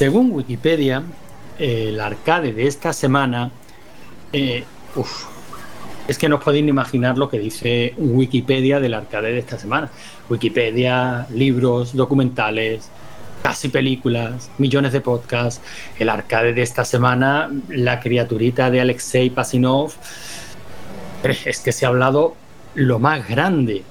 Según Wikipedia, el arcade de esta semana, eh, es que no os podéis ni imaginar lo que dice Wikipedia del arcade de esta semana. Wikipedia, libros, documentales, casi películas, millones de podcasts. El arcade de esta semana, la criaturita de Alexei Pasinov, es que se ha hablado lo más grande.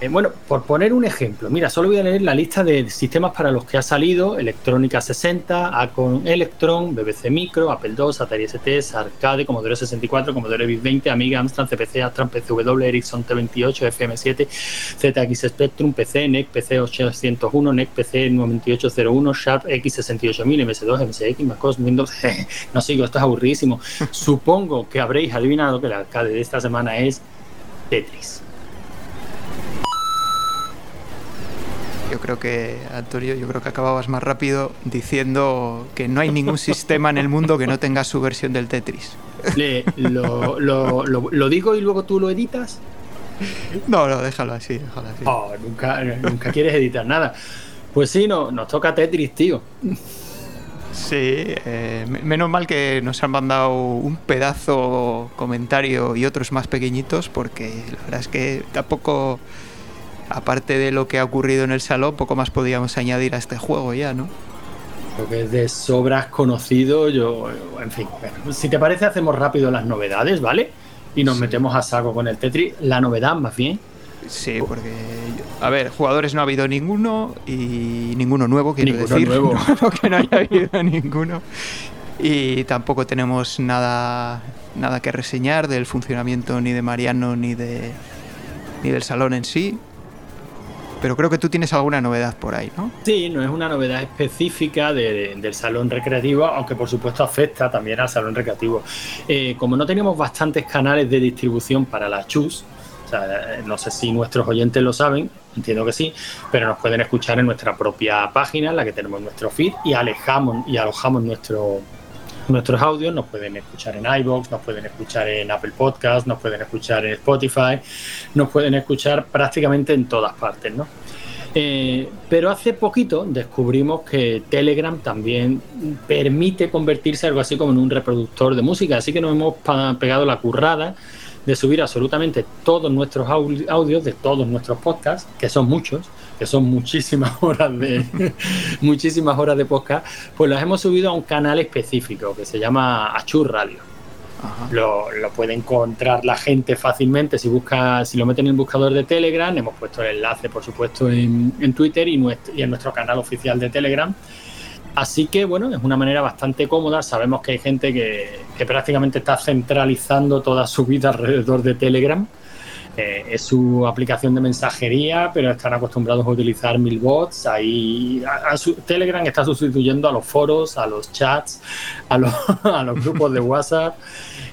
Eh, bueno, por poner un ejemplo, mira, solo voy a leer la lista de sistemas para los que ha salido: Electrónica 60, Acon Electron, BBC Micro, Apple II, Atari ST, Arcade, Commodore 64, Commodore VIC 20, Amiga, Amstrad, CPC, Astran, PCW, Ericsson T28, FM7, ZX Spectrum, PC, NEC, PC 801, NEC, PC 9801, Sharp X68000, MS2, MSX, MacOS, Windows. no sigo, esto es aburridísimo. Supongo que habréis adivinado que el arcade de esta semana es Tetris. Yo creo que, Antonio, yo creo que acababas más rápido diciendo que no hay ningún sistema en el mundo que no tenga su versión del Tetris. lo, digo y luego tú lo editas? No, no, déjalo así, déjalo así. Oh, nunca, nunca quieres editar nada. Pues sí, no, nos toca Tetris, tío. Sí, eh, menos mal que nos han mandado un pedazo comentario y otros más pequeñitos, porque la verdad es que tampoco aparte de lo que ha ocurrido en el salón, poco más podíamos añadir a este juego ya, ¿no? Lo que es de sobras conocido, yo, en fin, si te parece hacemos rápido las novedades, ¿vale? Y nos metemos a saco con el Tetris, la novedad más bien. Sí, porque, a ver, jugadores no ha habido ninguno y ninguno nuevo, quiero decir. Nuevo. que no haya habido ninguno. Y tampoco tenemos nada, nada que reseñar del funcionamiento ni de Mariano ni de ni del salón en sí. Pero creo que tú tienes alguna novedad por ahí, ¿no? Sí, no es una novedad específica del salón recreativo, aunque por supuesto afecta también al salón recreativo. Eh, como no tenemos bastantes canales de distribución para la chus, o sea, no sé si nuestros oyentes lo saben, entiendo que sí, pero nos pueden escuchar en nuestra propia página, en la que tenemos nuestro feed, y alejamos y alojamos nuestro, nuestros audios, nos pueden escuchar en iVoox, nos pueden escuchar en Apple Podcast, nos pueden escuchar en Spotify, nos pueden escuchar prácticamente en todas partes, ¿no? Eh, pero hace poquito descubrimos que Telegram también permite convertirse algo así como en un reproductor de música, así que nos hemos pegado la currada de subir absolutamente todos nuestros audios de todos nuestros podcasts, que son muchos, que son muchísimas horas de muchísimas horas de podcast, pues las hemos subido a un canal específico que se llama Achur Radio. Lo, puede encontrar la gente fácilmente si busca, si lo meten en el buscador de Telegram. Hemos puesto el enlace, por supuesto, en, Twitter y, y en nuestro canal oficial de Telegram. Así que bueno, es una manera bastante cómoda. Sabemos que hay gente que, que prácticamente está centralizando toda su vida alrededor de Telegram eh, es su aplicación de mensajería, pero están acostumbrados a utilizar mil bots. Ahí Telegram está sustituyendo a los foros, a los chats, a los, grupos de WhatsApp,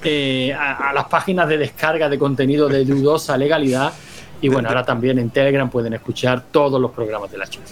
eh, a, las páginas de descarga de contenido de dudosa legalidad. Y bueno, ahora también en Telegram pueden escuchar todos los programas de la chat.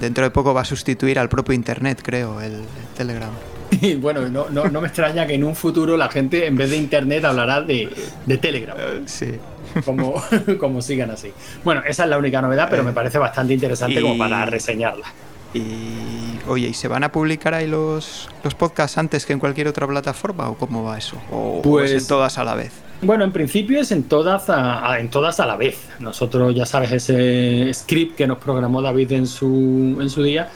Dentro de poco va a sustituir al propio Internet, creo, el, Telegram. Y bueno, no, no, me extraña que en un futuro la gente, en vez de Internet, hablará de, de Telegram. Sí. Como, como sigan así. Bueno, esa es la única novedad, pero me parece bastante interesante como para reseñarla. Y oye, ¿y se van a publicar ahí los, los podcasts antes que en cualquier otra plataforma o cómo va eso? ¿O, pues, en todas a la vez? Bueno, en principio es en todas a, en todas a la vez. Nosotros, ya sabes, ese script que nos programó David en su, en su día,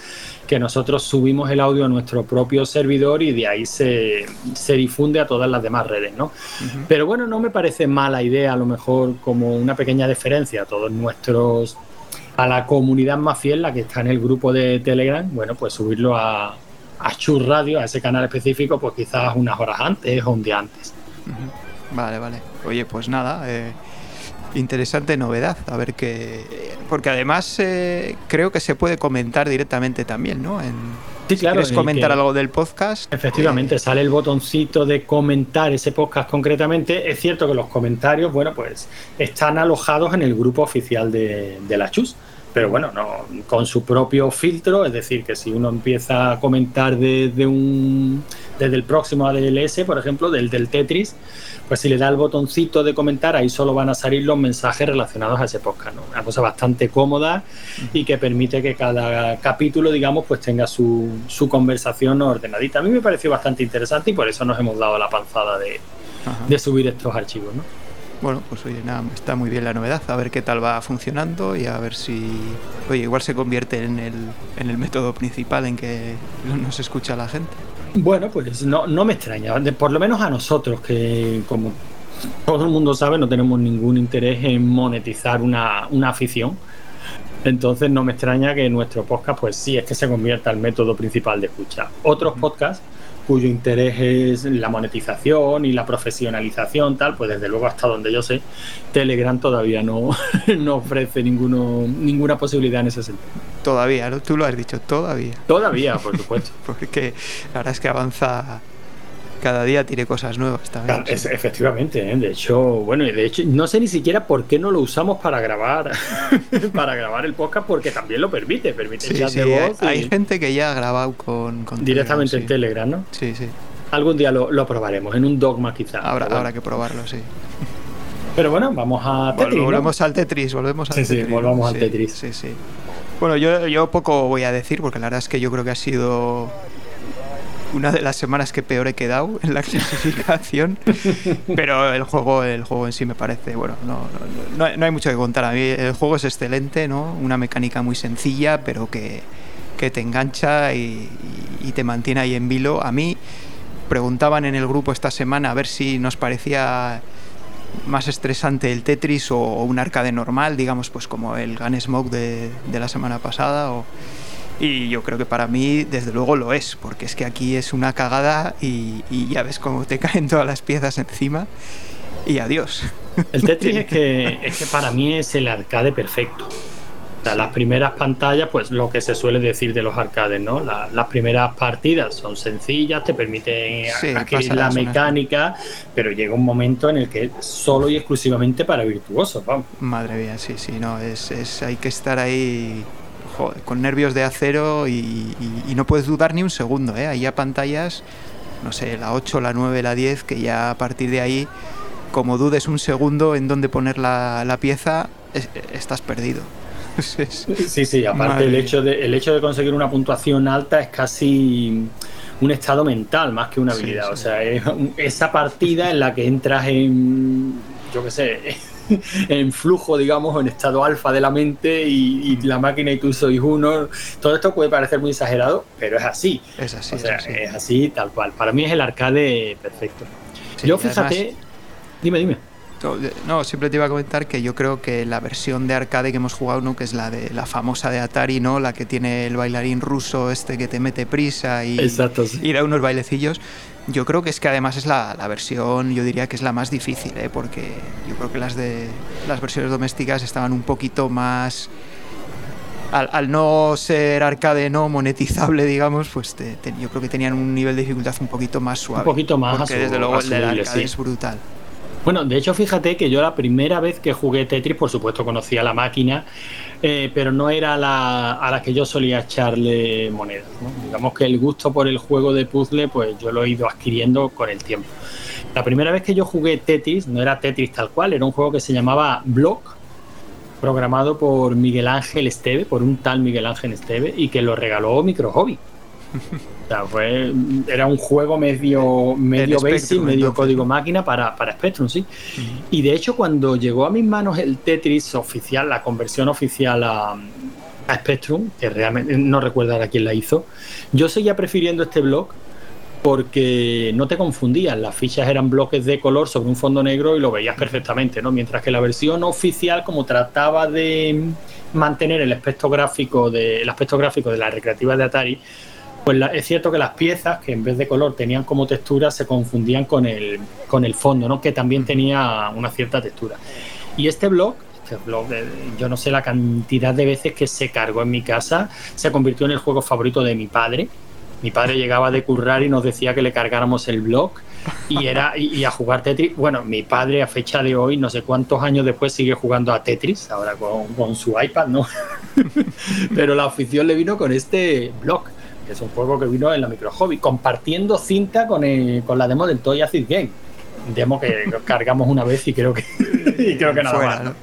que nosotros subimos el audio a nuestro propio servidor y de ahí se, difunde a todas las demás redes, ¿no? Pero bueno, no me parece mala idea, a lo mejor como una pequeña deferencia a todos nuestros, a la comunidad más fiel, la que está en el grupo de Telegram, bueno, pues subirlo a, a Chur Radio, a ese canal específico, pues quizás unas horas antes o un día antes. Vale, vale. Oye, pues nada, eh, interesante novedad. A ver qué. Porque además eh, creo que se puede comentar directamente también, ¿no? En, sí, claro. ¿Quieres comentar algo del podcast? Efectivamente, eh, sale el botoncito de comentar ese podcast concretamente. Es cierto que los comentarios, bueno, pues están alojados en el grupo oficial de, la Chus. pero bueno, no, con su propio filtro, es decir, que si uno empieza a comentar desde un desde el próximo ADLS, por ejemplo, del, del Tetris, pues si le da el botoncito de comentar, ahí solo van a salir los mensajes relacionados a ese podcast, ¿no? Una cosa bastante cómoda y que permite que cada capítulo, digamos, pues tenga su, su conversación ordenadita. A mí me pareció bastante interesante y por eso nos hemos dado la panzada de, de subir estos archivos, ¿no? Bueno, pues oye, nada, está muy bien la novedad, a ver qué tal va funcionando y a ver si, oye, igual se convierte en el, en el método principal en que nos escucha la gente. Bueno, pues no, no me extraña, por lo menos a nosotros, que como todo el mundo sabe, no tenemos ningún interés en monetizar una, una afición. Entonces no me extraña que nuestro podcast, pues sí, es que se convierta el método principal de escucha. Otros podcasts cuyo interés es la monetización y la profesionalización, tal, pues desde luego hasta donde yo sé, Telegram todavía no, no ofrece ninguno, ninguna posibilidad en ese sentido. Todavía, tú lo has dicho, todavía. Todavía, por supuesto. Porque la verdad es que avanza cada día tiene cosas nuevas también. efectivamente, ¿eh? de hecho, bueno, y de hecho, no sé ni siquiera por qué no lo usamos para grabar, para grabar el podcast, porque también lo permite, permite sí, voz Hay gente que ya ha grabado con, directamente en Telegram, ¿no? Sí, sí. Algún día lo, probaremos, en un dogma quizá. Habrá, habrá que probarlo, sí. Pero bueno, vamos a Tetris. Volvemos al Tetris, volvemos al sí, Tetris. Sí, volvamos al Tetris. Sí, sí. Bueno, yo, yo poco voy a decir, porque la verdad es que yo creo que ha sido una de las semanas que peor he quedado en la clasificación, pero el juego, el juego en sí me parece, bueno, no, no, no, hay mucho que contar. A mí el juego es excelente, ¿no? Una mecánica muy sencilla, pero que, que te engancha y, y, te mantiene ahí en vilo. A mí preguntaban en el grupo esta semana a ver si nos parecía más estresante el Tetris o, un arcade normal, digamos, pues como el Gunsmoke de, de la semana pasada o y yo creo que para mí, desde luego, lo es, porque es que aquí es una cagada y, ya ves cómo te caen todas las piezas encima y adiós. El Tetris es que, es que para mí es el arcade perfecto. O sea, las primeras pantallas, pues lo que se suele decir de los arcades, ¿no? las primeras partidas son sencillas, te permiten adquirir la mecánica, pero llega un momento en el que solo y exclusivamente para virtuosos, vamos. Madre mía, sí, sí, no, es, es hay que estar ahí con nervios de acero y, no puedes dudar ni un segundo, ¿eh? Ahí a pantallas, no sé, la 8, la 9, la 10, que ya a partir de ahí, como dudes un segundo en dónde poner la, pieza, estás perdido. sí, sí, aparte el hecho, de, el hecho de conseguir una puntuación alta es casi un estado mental más que una habilidad. O sea, es esa partida en la que entras en, yo qué sé, en flujo, digamos, en estado alfa de la mente y, la máquina y tú sois uno. Todo esto puede parecer muy exagerado, pero es así. Es así. es así. tal cual. Para mí es el arcade perfecto. yo fíjate, dime, dime. No, siempre te iba a comentar que yo creo que la versión de arcade que hemos jugado, ¿no? que es la de la famosa de Atari, ¿no? La que tiene el bailarín ruso este que te mete prisa y, y da unos bailecillos. Yo creo que es que además es la, versión, yo diría que es la más difícil, ¿eh? porque yo creo que las de las versiones domésticas estaban un poquito más al, no ser arcade no monetizable, digamos, pues yo creo que tenían un nivel de dificultad un poquito más suave. Un poquito más. Porque desde luego el arcade es brutal. Bueno, de hecho, fíjate que yo la primera vez que jugué Tetris, por supuesto, conocía la máquina, eh, pero no era la, a la que yo solía echarle monedas. Digamos que el gusto por el juego de puzzle, pues yo lo he ido adquiriendo con el tiempo. La primera vez que yo jugué Tetris, no era Tetris tal cual, era un juego que se llamaba Block, programado por Miguel Ángel Esteve, por un tal Miguel Ángel Esteve, y que lo regaló Micro Hobby. fue, era un juego medio, medio basic, medio código máquina para, para Spectrum, sí. Y de hecho, cuando llegó a mis manos el Tetris oficial, la conversión oficial a, a Spectrum, que realmente no recuerdo a quién la hizo, yo seguía prefiriendo este blog porque no te confundías, las fichas eran bloques de color sobre un fondo negro y lo veías perfectamente, ¿no? Mientras que la versión oficial, como trataba de mantener el aspecto gráfico de, el aspecto gráfico de la recreativa de Atari, pues es cierto que las piezas, que en vez de color tenían como textura, se confundían con el, con el fondo, ¿no? que también tenía una cierta textura. Y este blog, este blog, yo no sé la cantidad de veces que se cargó en mi casa, se convirtió en el juego favorito de mi padre. Mi padre llegaba de currar y nos decía que le cargáramos el blog y era y, a jugar Tetris. Bueno, mi padre a fecha de hoy, no sé cuántos años después, sigue jugando a Tetris, ahora con, su iPad, ¿no? Pero la afición le vino con este blog, que es un juego que vino en la micro hobby, compartiendo cinta con, con la demo del Toy Acid Game. Demo que cargamos una vez y creo que, y creo que nada más.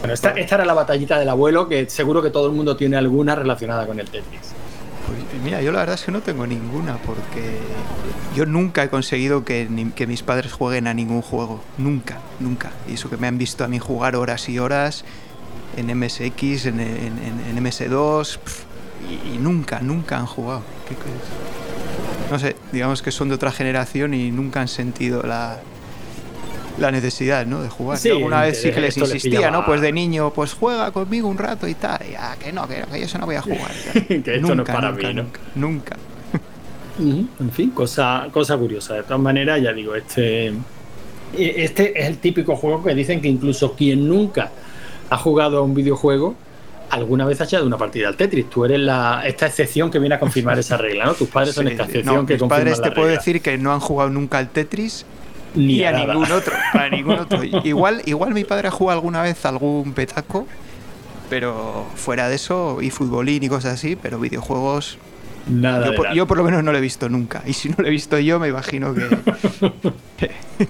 Bueno, esta, esta era la batallita del abuelo, que seguro que todo el mundo tiene alguna relacionada con el Tetris. Pues mira, yo la verdad es que no tengo ninguna porque yo nunca he conseguido que, que, mis padres jueguen a ningún juego. Nunca, nunca. Y eso que me han visto a mí jugar horas y horas en MSX, en, en, MS2, y, nunca, nunca han jugado. no sé, digamos que son de otra generación y nunca han sentido la, la necesidad, ¿no? De jugar. Sí, alguna vez sí que les insistía, ¿no? Pues de niño, pues juega conmigo un rato y tal. Y, ah, que no, que, yo eso no voy a jugar. que esto no es para mí, ¿no? Nunca. en fin, cosa, cosa curiosa. De todas maneras, ya digo, este, este es el típico juego que dicen que incluso quien nunca ha jugado a un videojuego alguna vez ha echado una partida al Tetris. Tú eres la, esta excepción que viene a confirmar esa regla, ¿no? Tus padres son esta excepción que confirman padres te puedo decir que no han jugado nunca al Tetris ni, a, ningún otro. Ningún otro. Igual, igual mi padre ha jugado alguna vez algún petaco, pero fuera de eso, y futbolín y cosas así, pero videojuegos. Nada. Yo, por, lo menos no lo he visto nunca. Y si no lo he visto yo, me imagino que,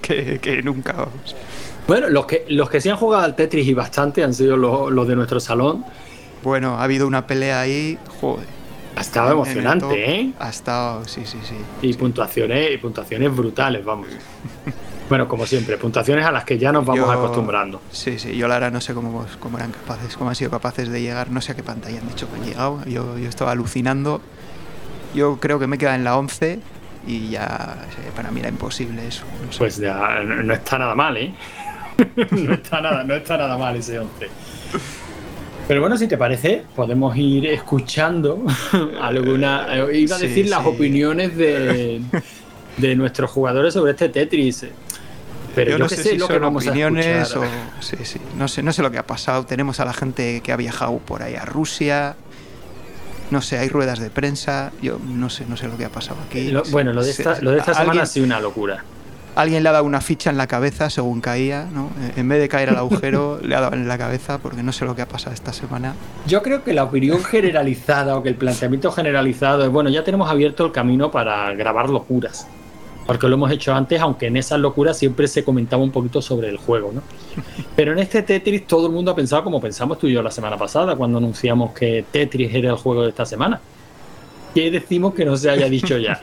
que, nunca. Bueno, los que, los que sí han jugado al Tetris y bastante han sido los, los de nuestro salón. Bueno, ha habido una pelea ahí, joder. Ha estado emocionante, ¿eh? Ha estado, sí, sí, sí. Y puntuaciones, y puntuaciones brutales, vamos. bueno, como siempre, puntuaciones a las que ya nos vamos acostumbrando. Sí, sí, yo la verdad no sé cómo, cómo eran capaces, cómo han sido capaces de llegar, no sé a qué pantalla han dicho que han llegado. Yo, yo estaba alucinando. Yo creo que me queda en la 11 y ya para mí era imposible eso. Pues ya no está nada mal, ¿eh? no, está nada, no está nada mal ese 11. Pero bueno, si te parece, podemos ir escuchando alguna. Eh, iba a decir las opiniones de, de, nuestros jugadores sobre este Tetris. Pero yo, no sé, si lo que vamos opiniones a o, sí, sí. No sé, no sé lo que ha pasado. Tenemos a la gente que ha viajado por ahí a Rusia. No sé, hay ruedas de prensa. Yo no sé, no sé lo que ha pasado aquí. bueno, lo de esta, lo de esta semana ha sido una locura alguien le ha dado una ficha en la cabeza según caía, ¿no? En vez de caer al agujero, le ha dado en la cabeza porque no sé lo que ha pasado esta semana. Yo creo que la opinión generalizada o que el planteamiento generalizado es, bueno, ya tenemos abierto el camino para grabar locuras. Porque lo hemos hecho antes, aunque en esas locuras siempre se comentaba un poquito sobre el juego, ¿no? Pero en este Tetris todo el mundo ha pensado como pensamos tú y yo la semana pasada, cuando anunciamos que Tetris era el juego de esta semana. ¿Qué decimos que no se haya dicho ya?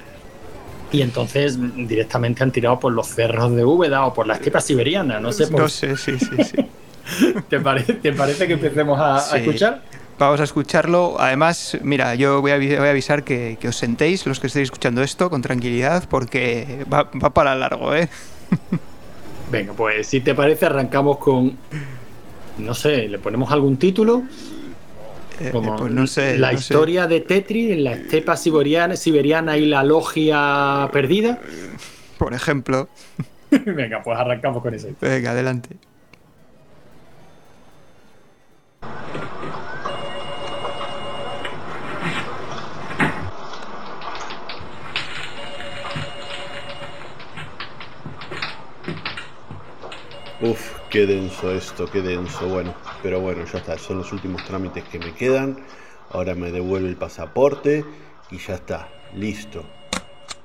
Y entonces directamente han tirado por los cerros de Úbeda o por la estepa siberiana, no sé. No sé, sí, sí, sí. ¿Te, parece, ¿Te parece que empecemos a, escuchar? Vamos a escucharlo. Además, mira, yo voy a, voy a avisar que, os sentéis, los que estéis escuchando esto, con tranquilidad, porque va, va para largo, ¿eh? Venga, pues si te parece, arrancamos con. No sé, le ponemos algún título eh, pues no sé. La historia de Tetris en la estepa siberiana, siberiana y la logia perdida. Por ejemplo. Venga, pues arrancamos con eso. Venga, adelante. Uf, qué denso esto, qué denso. Bueno, pero bueno, ya está. Son los últimos trámites que me quedan. Ahora me devuelve el pasaporte y ya está. Listo.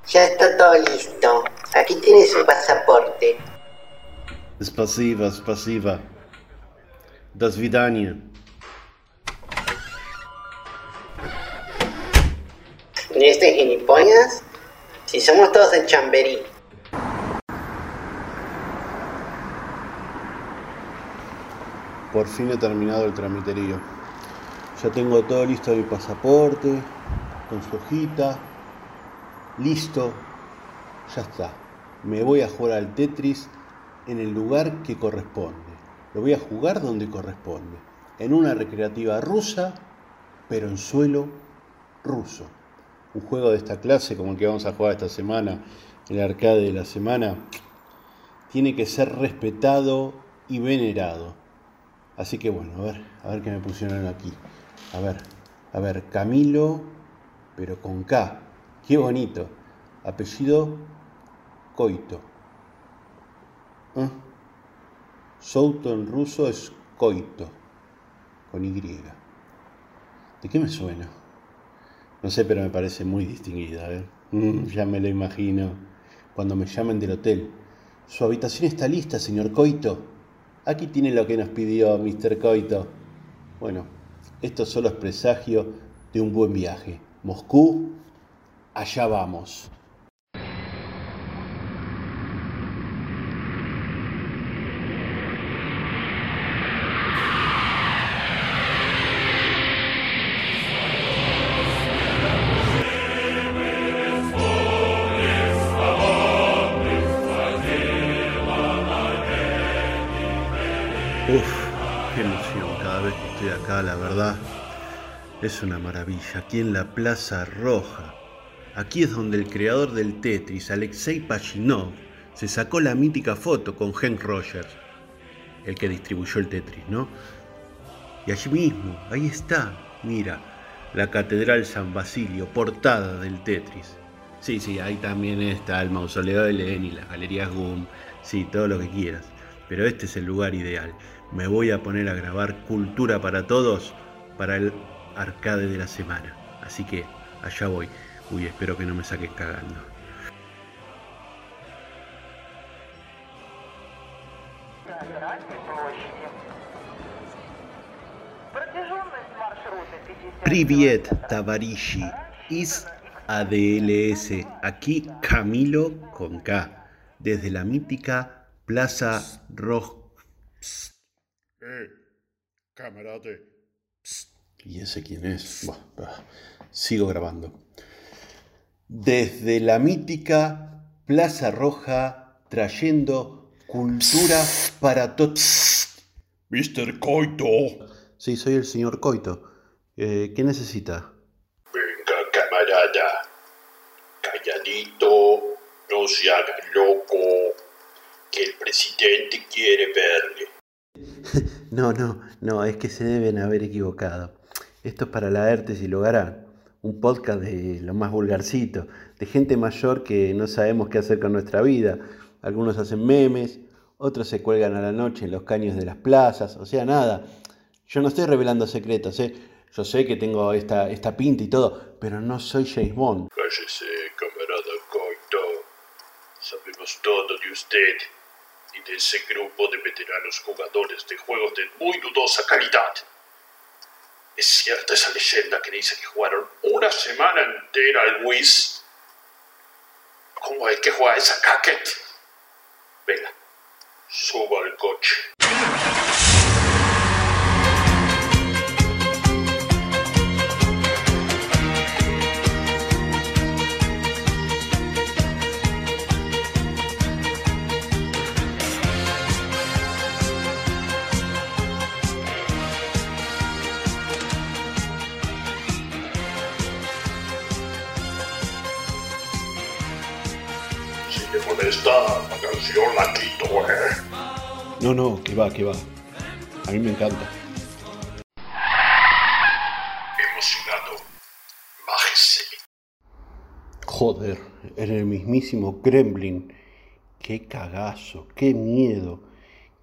Ya está todo listo. Aquí tienes su pasaporte. Spasiva, spasiva. Das vidania. ¿Y este gilipollas? Si somos todos de Chamberí. Por fin he terminado el tramiterío. Ya tengo todo listo mi pasaporte, con su hojita. Listo. Ya está. Me voy a jugar al Tetris en el lugar que corresponde. Lo voy a jugar donde corresponde. En una recreativa rusa, pero en suelo ruso. Un juego de esta clase, como el que vamos a jugar esta semana, el arcade de la semana, tiene que ser respetado y venerado. Así que bueno, a ver, a ver qué me pusieron aquí. A ver, a ver, Camilo, pero con K. Qué bonito. Apellido coito. ¿Ah? Souto en ruso es coito, con Y. ¿De qué me suena? No sé, pero me parece muy distinguida. ¿eh? Mm, ya me lo imagino. Cuando me llamen del hotel. Su habitación está lista, señor Coito. Aquí tiene lo que nos pidió Mr. Coito. Bueno, esto solo es presagio de un buen viaje. Moscú, allá vamos. Acá, la verdad, es una maravilla. Aquí en la Plaza Roja, aquí es donde el creador del Tetris, Alexei Pachinov, se sacó la mítica foto con Hank Rogers, el que distribuyó el Tetris, ¿no? Y allí mismo, ahí está, mira, la Catedral San Basilio, portada del Tetris. Sí, sí, ahí también está el mausoleo de Lenin, las galerías GUM, sí, todo lo que quieras. Pero este es el lugar ideal me voy a poner a grabar Cultura para Todos para el arcade de la semana. Así que allá voy. Uy, espero que no me saques cagando. Priviet Tavarishi is ADLS. Aquí Camilo con K. Desde la mítica Plaza Roja. ¡Eh! Camarate. ¿Y ese quién es? sigo grabando. Desde la mítica Plaza Roja, trayendo cultura para todos. Mr. Coito. Sí, soy el señor Coito. Eh, ¿Qué necesita? Venga, camarada. Calladito, no se haga loco, que el presidente quiere verle. No, no, no, es que se deben haber equivocado. Esto es para la ERTES y Logarán, un podcast de lo más vulgarcito, de gente mayor que no sabemos qué hacer con nuestra vida. Algunos hacen memes, otros se cuelgan a la noche en los caños de las plazas, o sea, nada. Yo no estoy revelando secretos, ¿eh? Yo sé que tengo esta, esta pinta y todo, pero no soy James Bond. Cállese, camarada Coito. Sabemos todo de usted y de ese grupo de veteranos jugadores de juegos de muy dudosa calidad. Es cierta esa leyenda que dice que jugaron una semana entera al Wiz. ¿Cómo hay que jugar esa caquet? Venga, suba al coche. Esta canción la quito, eh. No, no, que va, que va. A mí me encanta. Emocionado. Bájese. Joder, en el mismísimo Kremlin. Qué cagazo, qué miedo.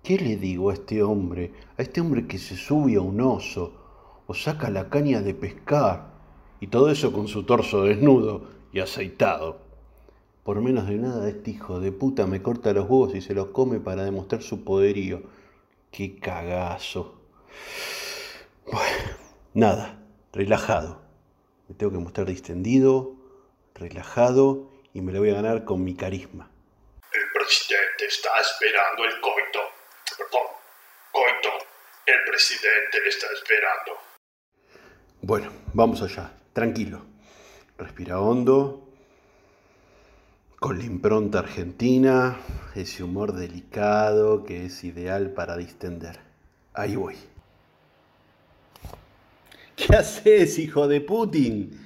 ¿Qué le digo a este hombre? A este hombre que se sube a un oso o saca la caña de pescar y todo eso con su torso desnudo y aceitado. Por menos de nada, este hijo de puta me corta los huevos y se los come para demostrar su poderío. ¡Qué cagazo! Bueno, nada, relajado. Me tengo que mostrar distendido, relajado y me lo voy a ganar con mi carisma. El presidente está esperando el coito. Perdón, coito. El presidente le está esperando. Bueno, vamos allá, tranquilo. Respira hondo, con la impronta argentina, ese humor delicado que es ideal para distender. Ahí voy. ¿Qué haces, hijo de Putin?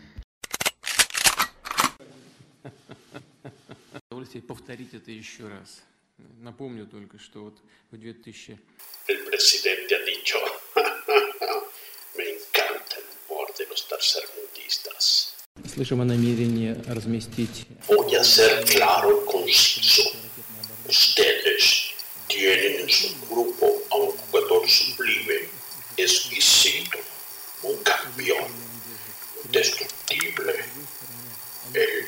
El presidente ha dicho, me encanta el humor de los tercermundistas. Voy a ser claro y conciso. Ustedes tienen en su grupo a un jugador sublime, exquisito, un campeón, destructible. Él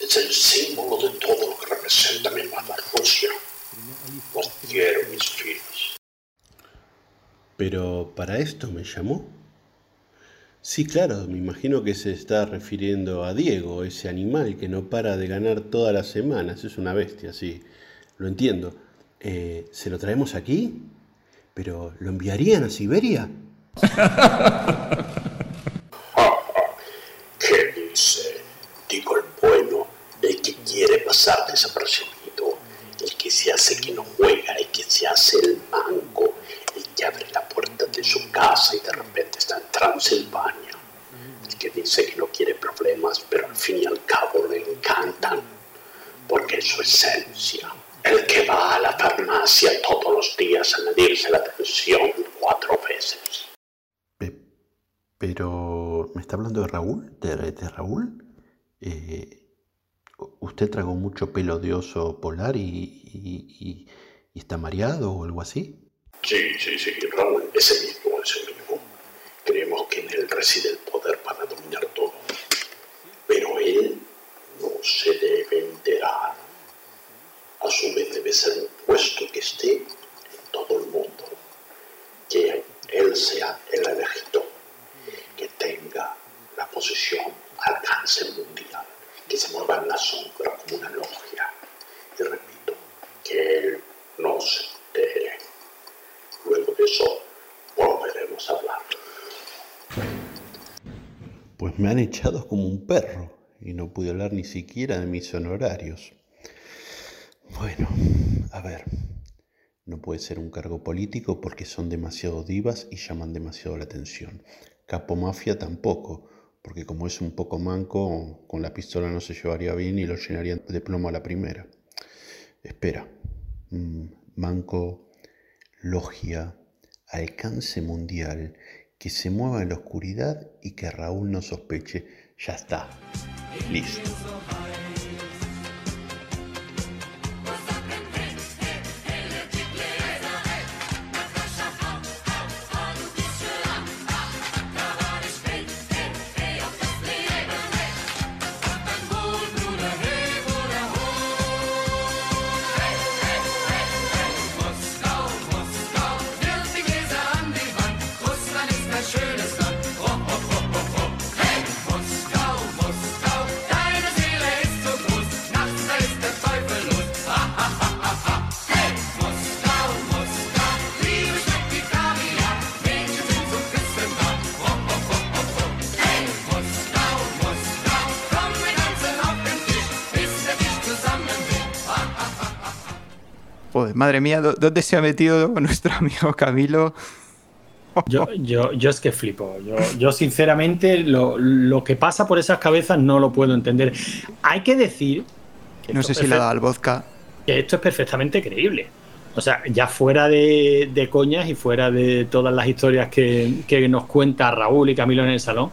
es el símbolo de todo lo que representa mi amada Rusia. Los quiero, mis filos. Pero para esto me llamó. Sí, claro, me imagino que se está refiriendo a Diego, ese animal que no para de ganar todas las semanas. Es una bestia, sí. Lo entiendo. Eh, ¿Se lo traemos aquí? ¿Pero lo enviarían a Siberia? ¿Qué dice? Digo el bueno, el que quiere pasar desapercibido, el que se hace que no juega, el que se hace el manco, el que abre la puerta de su casa y de repente está en Transilvania, el que dice que no quiere problemas, pero al fin y al cabo le encantan, porque es su esencia. El que va a la farmacia todos los días a medirse la tensión cuatro veces. Pero, ¿me está hablando de Raúl? ¿De, Raúl? Eh, ¿Usted tragó mucho pelo de oso polar y, está mareado o algo así? Sí, sí, sí, Raúl, ese mismo, ese mismo. Creemos que en él reside el poder para dominar todo. Pero él no se debe enterar. A su vez debe ser puesto que esté en todo el mundo. Que él sea el elegido que tenga la posición, alcance mundial, que se mueva en la sombra como una logia. Y repito, que él no se entere. Luego de eso volveremos a hablar. Pues me han echado como un perro y no pude hablar ni siquiera de mis honorarios. Bueno, a ver, no puede ser un cargo político porque son demasiado divas y llaman demasiado la atención. Capo Mafia tampoco, porque como es un poco manco, con la pistola no se llevaría bien y lo llenarían de plomo a la primera. Espera, mm, manco, logia, alcance mundial, que se mueva en la oscuridad y que Raúl no sospeche. Ya está, listo. Madre mía, ¿dónde se ha metido nuestro amigo Camilo? Yo, yo, yo es que flipo. Yo, yo sinceramente, lo, lo, que pasa por esas cabezas no lo puedo entender. Hay que decir. no sé si le ha dado al vodka. Que esto es perfectamente creíble. O sea, ya fuera de, de coñas y fuera de todas las historias que, que nos cuenta Raúl y Camilo en el salón,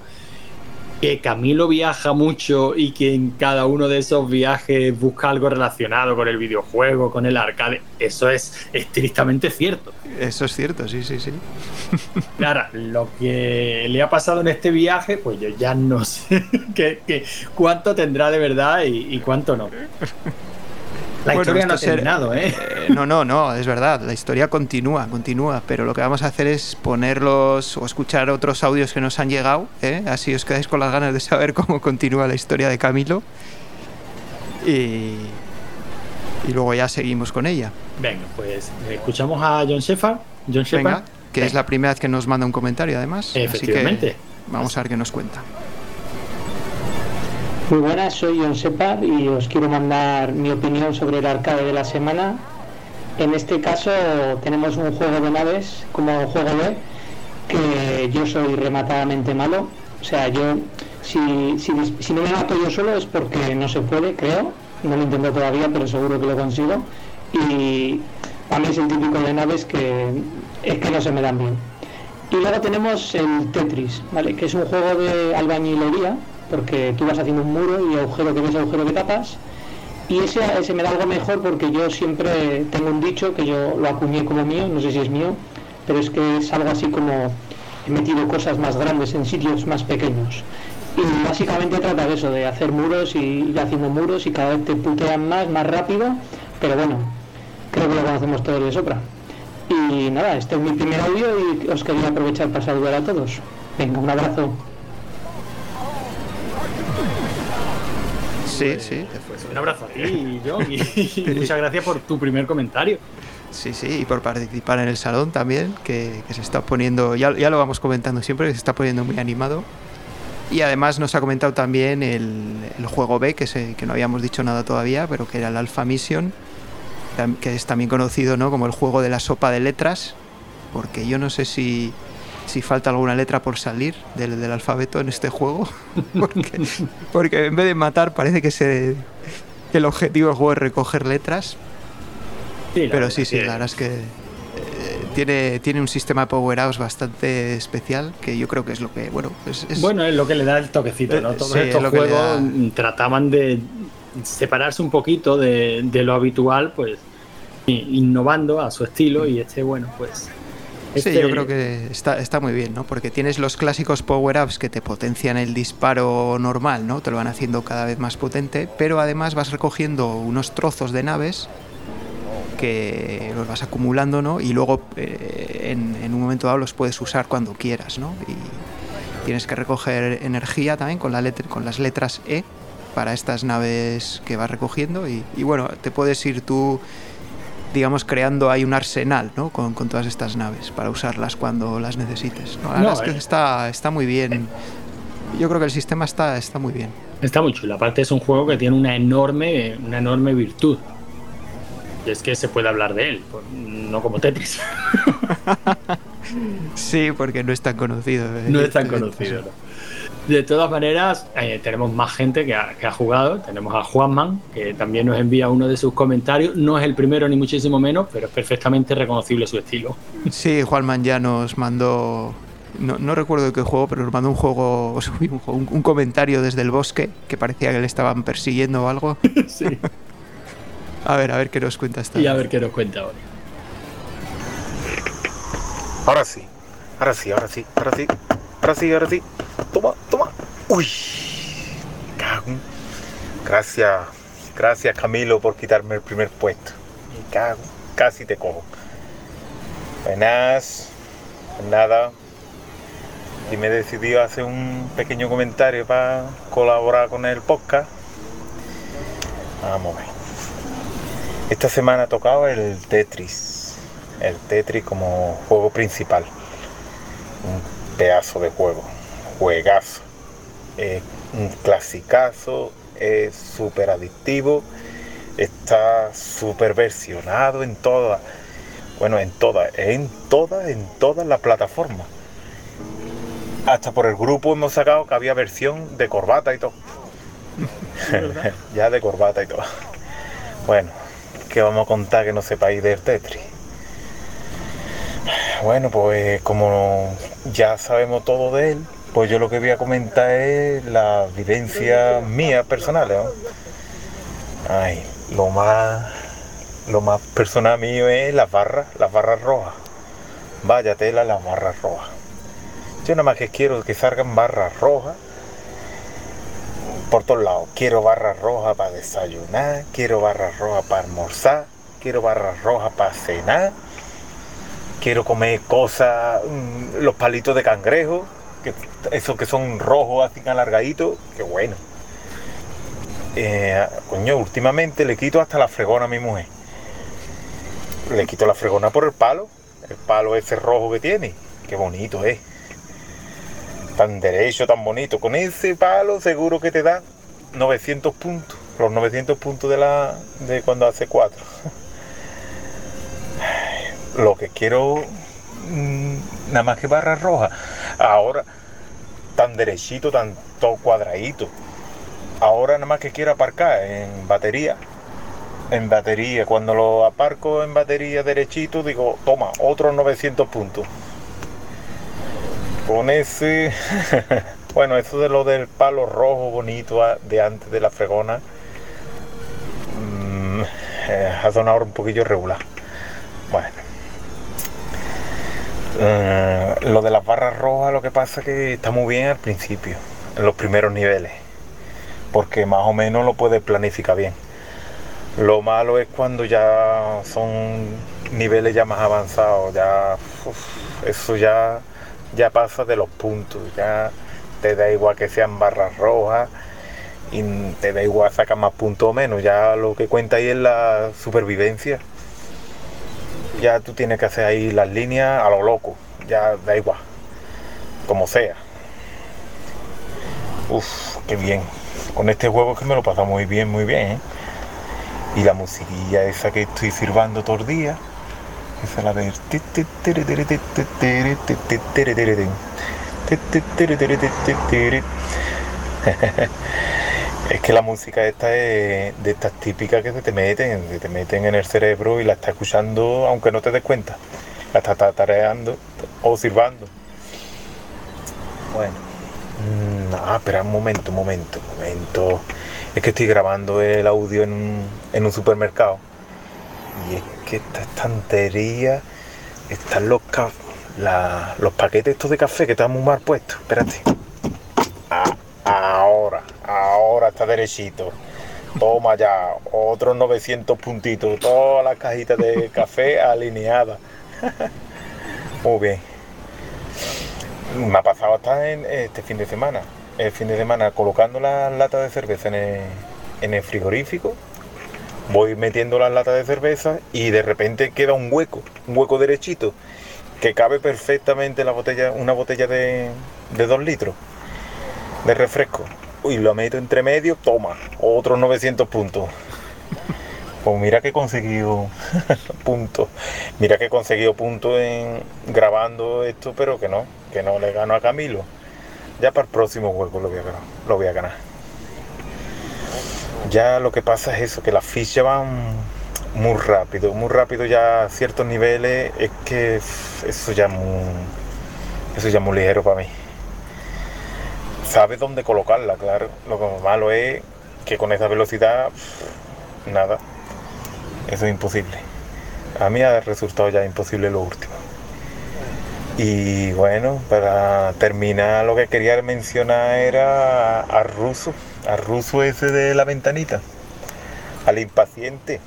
que Camilo viaja mucho y que en cada uno de esos viajes busca algo relacionado con el videojuego, con el arcade, eso es estrictamente cierto. Eso es cierto, sí, sí, sí. Claro, lo que le ha pasado en este viaje, pues yo ya no sé cuánto tendrá de verdad y cuánto no. La historia no ha terminado, ¿eh? ¿eh? No, no, no, es verdad. La historia continúa, continúa. Pero lo que vamos a hacer es ponerlos o escuchar otros audios que nos han llegado. ¿eh? Así os quedáis con las ganas de saber cómo continúa la historia de Camilo. Y, y luego ya seguimos con ella. Venga, pues escuchamos a John Shepard. John Shepard. que es la primera vez que nos manda un comentario, además. Efectivamente. vamos a ver qué nos cuenta. Muy buenas, soy John Separ y os quiero mandar mi opinión sobre el arcade de la semana. En este caso tenemos un juego de naves como juego de que yo soy rematadamente malo. O sea, yo si, si, si no me mato yo solo es porque no se puede, creo. No lo intento todavía, pero seguro que lo consigo. Y a mí es el típico de naves que es que no se me dan bien. Y luego tenemos el Tetris, ¿vale? que es un juego de albañilería porque tú vas haciendo un muro y agujero que ves, agujero que tapas. Y ese, ese me da algo mejor porque yo siempre tengo un dicho que yo lo acuñé como mío, no sé si es mío, pero es que es algo así como he metido cosas más grandes en sitios más pequeños. Y básicamente trata de eso, de hacer muros y ir haciendo muros y cada vez te putean más, más rápido, pero bueno, creo que lo conocemos todos de sopra. Y nada, este es mi primer audio y os quería aprovechar para saludar a todos. Venga, un abrazo. Sí, sí. Un abrazo a ti, y yo, y muchas gracias por tu primer comentario. Sí, sí, y por participar en el salón también, que, se está poniendo, ya, ya, lo vamos comentando siempre, que se está poniendo muy animado. Y además nos ha comentado también el, juego B, que, se, que no habíamos dicho nada todavía, pero que era el Alpha Mission, que es también conocido ¿no? como el juego de la sopa de letras, porque yo no sé si, si falta alguna letra por salir del, del alfabeto en este juego, porque, porque, en vez de matar parece que, se, que el objetivo del juego es recoger letras, pero sí, sí, la verdad es que eh, tiene, tiene un sistema de power-ups bastante especial que yo creo que es lo que, bueno, es, Bueno, es lo que le da el toquecito, ¿no? Eh, Todos estos juegos trataban de separarse un poquito de, lo habitual, pues innovando a su estilo y este, bueno, pues... Sí, yo creo que está, está muy bien, ¿no? Porque tienes los clásicos power-ups que te potencian el disparo normal, ¿no? Te lo van haciendo cada vez más potente, pero además vas recogiendo unos trozos de naves que los vas acumulando, ¿no? Y luego eh, en, un momento dado los puedes usar cuando quieras, ¿no? Y tienes que recoger energía también con, la letra, con las letras E para estas naves que vas recogiendo y, bueno, te puedes ir tú, digamos, creando ahí un arsenal, ¿no? Con, todas estas naves para usarlas cuando las necesites. La verdad es que eh. está, está muy bien. Yo creo que el sistema está, está muy bien. Está muy chulo. Aparte es un juego que tiene una enorme, una enorme virtud es que se puede hablar de él, no como Tetris. sí, porque no es tan conocido. ¿eh? No es tan conocido. De todas maneras, eh, tenemos más gente que ha, jugado. Tenemos a Juanman, que también nos envía uno de sus comentarios. No es el primero ni muchísimo menos, pero es perfectamente reconocible su estilo. Sí, Juanman ya nos mandó no, recuerdo de qué juego, pero nos mandó un juego, un, un, comentario desde el bosque que parecía que le estaban persiguiendo o algo. sí. A ver, a ver qué nos cuenta esta. Y a ver qué nos cuenta ahora. Ahora sí, ahora sí, ahora sí, ahora sí, ahora sí, ahora sí. Toma, toma. Uy, cago. Gracias, gracias Camilo por quitarme el primer puesto. Me cago, casi te cojo. Buenas, nada. Y me he decidido hacer un pequeño comentario para colaborar con el podcast. Vamos a ver. Esta semana ha tocado el Tetris. El Tetris como juego principal. Un pedazo de juego. Juegazo. un clasicazo. Es súper adictivo. Está súper versionado en todas. Bueno, en todas. En todas, en todas las plataformas. Hasta por el grupo hemos sacado que había versión de corbata y todo. ya de corbata y todo. Bueno, que vamos a contar que no sepáis del Tetris. Bueno, pues como ya sabemos todo de él, pues yo lo que voy a comentar es la vivencia mía personal. Ay, lo más, lo más personal mío es las barras, las barras rojas. Vaya tela las barras rojas. Yo nada más que quiero que salgan barras rojas por todos lados. Quiero barras rojas para desayunar, quiero barras rojas para almorzar, quiero barras rojas para cenar, quiero comer cosas, mm, los palitos de cangrejo, esos que son rojos así alargaditos, que bueno. Eh, coño, últimamente le quito hasta la fregona a mi mujer. Le quito la fregona por el palo, el palo ese rojo que tiene, qué bonito es tan derecho, tan bonito. Con ese palo seguro que te da 900 puntos. Los 900 puntos de la de cuando hace 4. Lo que quiero mm, nada más que barra roja. Ahora tan derechito, tan todo cuadradito. Ahora nada más que quiero aparcar en batería. En batería, cuando lo aparco en batería derechito, digo, toma, otros 900 puntos con ese, bueno, eso de lo del palo rojo bonito de antes de la fregona, mm, eh, ha sonado un poquillo regular. Bueno, eh, lo de las barras rojas, lo que pasa es que está muy bien al principio, en los primeros niveles, porque más o menos lo puedes planificar bien. Lo malo es cuando ya son niveles ya más avanzados, ya eso ya, ya pasa de los puntos, ya te da igual que sean barras rojas y te da igual sacar más puntos o menos, ya lo que cuenta ahí es la supervivencia. Ya tú tienes que hacer ahí las líneas a lo loco, ya da igual, como sea. Uf, qué bien. Con este juego es que me lo pasa muy bien, muy bien. ¿eh? Y la musiquilla esa que estoy sirvando todo el día. Esa es la de... Es que la música esta es de estas típicas que se te meten, se te meten en el cerebro y la estás escuchando aunque no te des cuenta. La estás tareando o sirvando. Bueno. No, espera un momento, un momento, un momento. Es que estoy grabando el audio en un, en un supermercado. Y es que esta estantería están los, los paquetes estos de café que están muy mal puestos. Espérate. Ah, ahora ahora está derechito. Toma ya, otros 900 puntitos, todas las cajitas de café alineadas. Muy bien. Me ha pasado hasta en este fin de semana. El fin de semana colocando las latas de cerveza en el, en el frigorífico. Voy metiendo las latas de cerveza y de repente queda un hueco, un hueco derechito, que cabe perfectamente la botella, una botella de, de 2 litros de refresco y lo meto entre medio, toma, otros 900 puntos. Pues mira que he conseguido puntos. Mira que he conseguido puntos en grabando esto, pero que no, que no le gano a Camilo. Ya para el próximo juego lo voy a ganar. Lo voy a ganar. Ya lo que pasa es eso, que las fichas van muy rápido, muy rápido ya a ciertos niveles, es que eso ya muy, eso ya es muy ligero para mí sabes dónde colocarla, claro. Lo malo es que con esa velocidad, nada, eso es imposible. A mí ha resultado ya imposible lo último. Y bueno, para terminar lo que quería mencionar era al ruso, al ruso ese de la ventanita, al impaciente,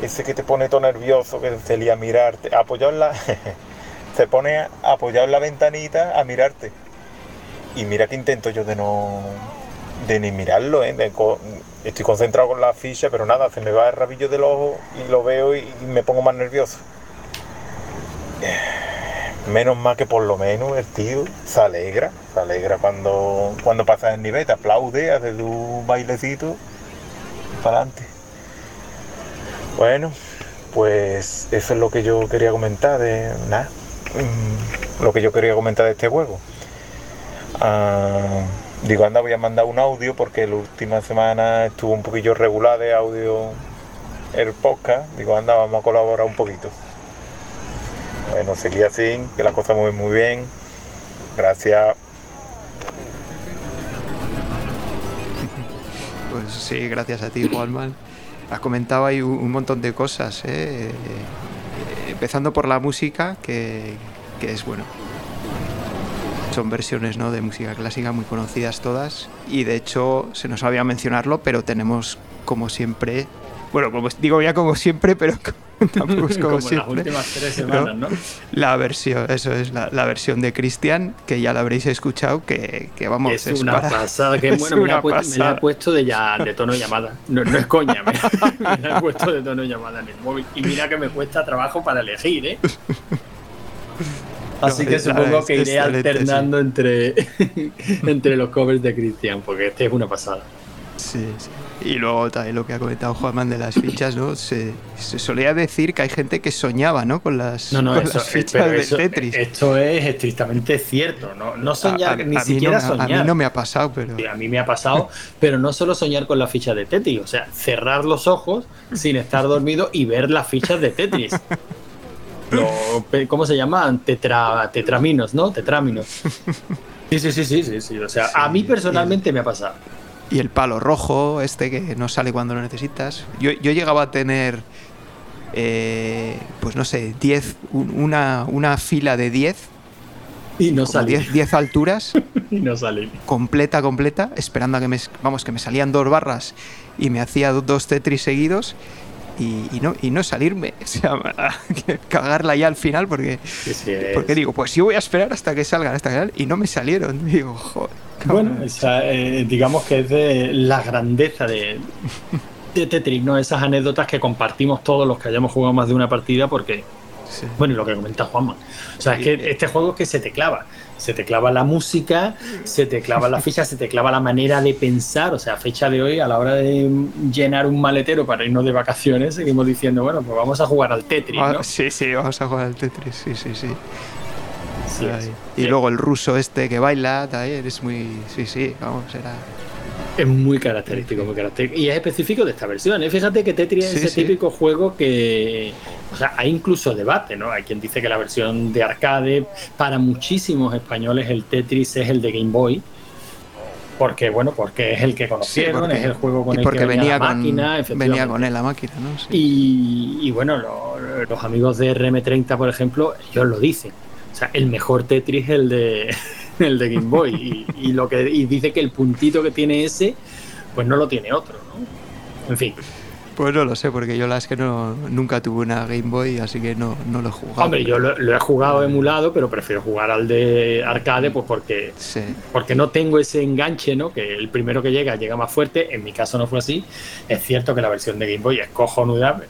ese que te pone todo nervioso, que se lía a mirarte, apoyado en la, se pone apoyado en la ventanita a mirarte y mira que intento yo de no de ni mirarlo, ¿eh? estoy concentrado con la ficha, pero nada, se me va el rabillo del ojo y lo veo y, me pongo más nervioso. Menos mal que por lo menos el tío se alegra, se alegra cuando, cuando pasa el nivel, te aplaude, hace tu bailecito para adelante. Bueno, pues eso es lo que yo quería comentar de nada, mm, lo que yo quería comentar de este juego. Ah, digo, anda, voy a mandar un audio porque la última semana estuvo un poquillo regular de audio el podcast. Digo, anda, vamos a colaborar un poquito. Bueno, seguí así, que la cosa muy muy bien. Gracias. Pues sí, gracias a ti, Juanman. Has comentado ahí un montón de cosas, ¿eh? empezando por la música, que, que es bueno, son versiones ¿no? de música clásica muy conocidas todas y de hecho se nos había mencionarlo, pero tenemos como siempre, bueno, como digo ya como siempre, pero tampoco es como, siempre. Las últimas tres semanas, ¿no? La versión, eso es, la, versión de Cristian, que ya la habréis escuchado, que, que vamos Es, es una pasada, que bueno, me la, he puesto de, ya, de tono llamada. No, no es coña, me, me la he puesto de tono llamada en el móvil. Y mira que me cuesta trabajo para elegir, ¿eh? Así que supongo que iré alternando entre, entre los covers de Cristian, porque este es una pasada. Sí, sí. Y luego también lo que ha comentado Juanman de las fichas, ¿no? Se, solía decir que hay gente que soñaba, ¿no? Con las, fichas de Tetris. Esto es estrictamente cierto, ¿no? No soñar, ni siquiera soñar. A mí no me ha pasado, pero. a mí me ha pasado, pero no solo soñar con las fichas de Tetris, o sea, cerrar los ojos sin estar dormido y ver las fichas de Tetris. ¿Cómo se llaman? Tetra, tetraminos, ¿no? Tetráminos. Sí, sí, sí, sí, sí, O sea, a mí personalmente me ha pasado. Y el palo rojo, este que no sale cuando lo necesitas. Yo, yo llegaba a tener, eh, pues no sé, 10, una, una fila de 10. Y no salí. 10 alturas. y no salí. Completa, completa, esperando a que me, vamos, que me salían dos barras y me hacía dos Tetris seguidos y, no, y no salirme. O sea, cagarla ya al final porque, porque digo, pues yo voy a esperar hasta que salgan hasta y no me salieron. Digo, joder. Bueno, eh, digamos que es de la grandeza de, de Tetris, ¿no? Esas anécdotas que compartimos todos los que hayamos jugado más de una partida porque... Bueno, y lo que comenta Juanma. O sea, es que este juego es que se te clava. Se te clava la música, se te clava la ficha, se te clava la manera de pensar. O sea, a fecha de hoy, a la hora de llenar un maletero para irnos de vacaciones, seguimos diciendo, bueno, pues vamos a jugar al Tetris, ¿no? Ah, sí, sí, vamos a jugar al Tetris, sí, sí, sí. y luego el ruso este que baila, también es muy... Sí, sí, vamos, era... Es muy característico, muy característico. Y es específico de esta versión. ¿eh? Fíjate que Tetris es ese típico juego que. O sea, hay incluso debate, ¿no? Hay quien dice que la versión de arcade, para muchísimos españoles, el Tetris es el de Game Boy. Porque, bueno, porque es el que conocieron, es el juego con el que venía, la máquina. venía con él la máquina, ¿no? Y, bueno, los amigos de RM30, por ejemplo, ellos lo dicen. O sea, el mejor Tetris es el de el de Game Boy. Y, lo que dice que el puntito que tiene ese, pues no lo tiene otro, ¿no? En fin. Pues no lo sé, porque yo la es que no, nunca tuve una Game Boy, así que no, no lo he jugado. Hombre, yo lo, he jugado emulado, pero prefiero jugar al de arcade, pues porque, porque no tengo ese enganche, ¿no? Que el primero que llega llega más fuerte. En mi caso no fue así. Es cierto que la versión de Game Boy es cojonuda,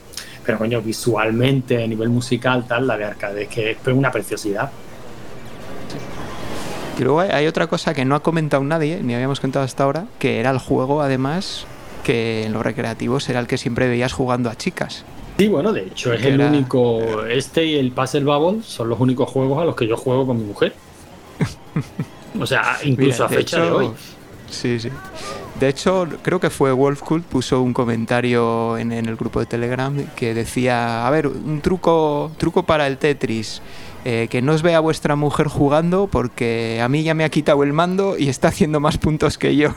pero coño, visualmente, a nivel musical, tal, la de arcade es que es una preciosidad. Y luego hay otra cosa que no ha comentado nadie, ni habíamos contado hasta ahora, que era el juego, además, que en los recreativos era el que siempre veías jugando a chicas. Sí, bueno, de hecho es el único. Este y el Puzzle Bubble son los únicos juegos a los que yo juego con mi mujer. o sea, incluso a fecha de hoy. Sí, sí. De hecho, creo que fue Wolfcult puso un comentario en, en, el grupo de Telegram que decía, a ver, un truco, truco para el Tetris. Eh, que no os vea vuestra mujer jugando porque a mí ya me ha quitado el mando y está haciendo más puntos que yo.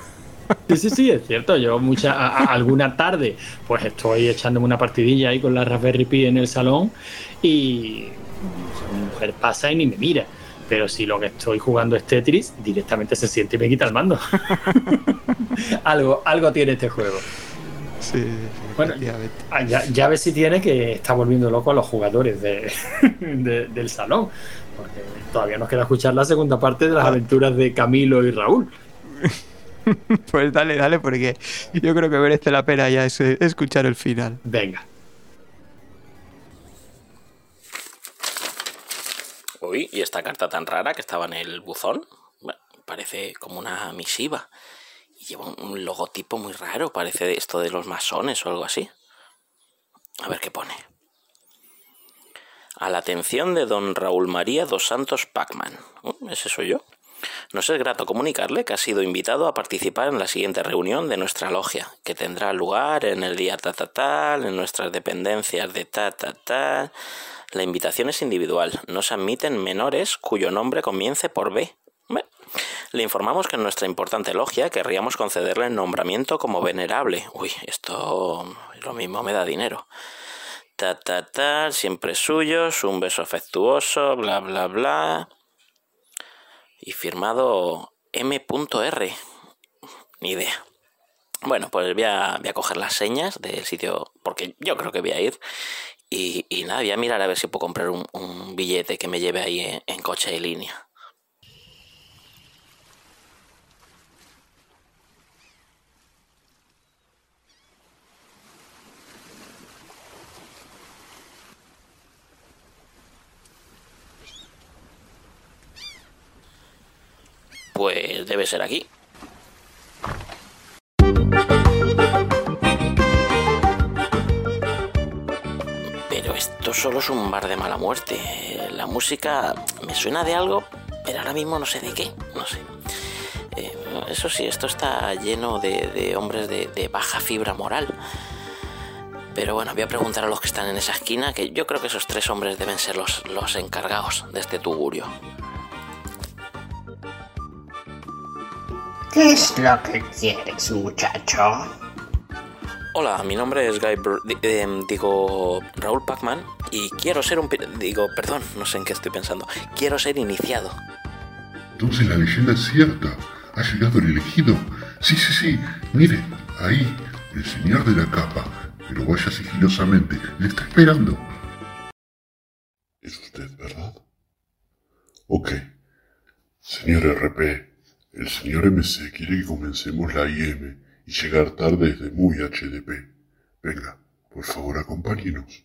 Sí, sí, sí, es cierto. Yo mucha, alguna tarde pues estoy echándome una partidilla ahí con la Raspberry Pi en el salón y mi mujer pasa y ni me mira. Pero si lo que estoy jugando es Tetris, directamente se siente y me quita el mando. algo, algo tiene este juego. Sí, bueno, ah, ya, ya, ves si tiene que está volviendo loco a los jugadores de, del salón. Porque todavía nos queda escuchar la segunda parte de las ah. aventuras de Camilo y Raúl. Pues dale, dale, porque yo creo que merece la pena ya escuchar el final. Venga. Uy, ¿y esta carta tan rara que estaba en el buzón? parece como una misiva lleva un logotipo muy raro, parece esto de los masones o algo así. A ver qué pone. A la atención de don Raúl María dos Santos Pacman. Uh, ¿Ese soy yo? Nos es grato comunicarle que ha sido invitado a participar en la siguiente reunión de nuestra logia, que tendrá lugar en el día ta ta tal, en nuestras dependencias de ta ta tal. La invitación es individual, no se admiten menores cuyo nombre comience por B. Le informamos que en nuestra importante logia querríamos concederle el nombramiento como venerable. Uy, esto lo mismo me da dinero. Ta, ta, ta, siempre suyos, un beso afectuoso, bla, bla, bla. Y firmado M.R. Ni idea. Bueno, pues voy a, coger las señas del sitio, porque yo creo que voy a ir. Y, nada, voy a mirar a ver si puedo comprar un, billete que me lleve ahí en coche de línea. Pues debe ser aquí. Pero esto solo es un bar de mala muerte. La música me suena de algo, pero ahora mismo no sé de qué. No sé. Eh, eso sí, esto está lleno de, hombres de, baja fibra moral. Pero bueno, voy a preguntar a los que están en esa esquina, que yo creo que esos tres hombres deben ser los, los encargados de este tugurio. ¿Qué es lo que quieres, muchacho? Hola, mi nombre es Guy, em, digo Raúl Pacman y quiero ser un, digo, perdón, no sé en qué estoy pensando. Quiero ser iniciado. Entonces la leyenda es cierta. Ha llegado el elegido. Sí, sí, sí. Mire, ahí, el señor de la capa. pero vaya sigilosamente, le está esperando. Es usted, ¿verdad? Ok. Señor RP, el señor MC quiere que comencemos la IM y llegar tarde desde muy HDP. Venga, por favor acompáñenos.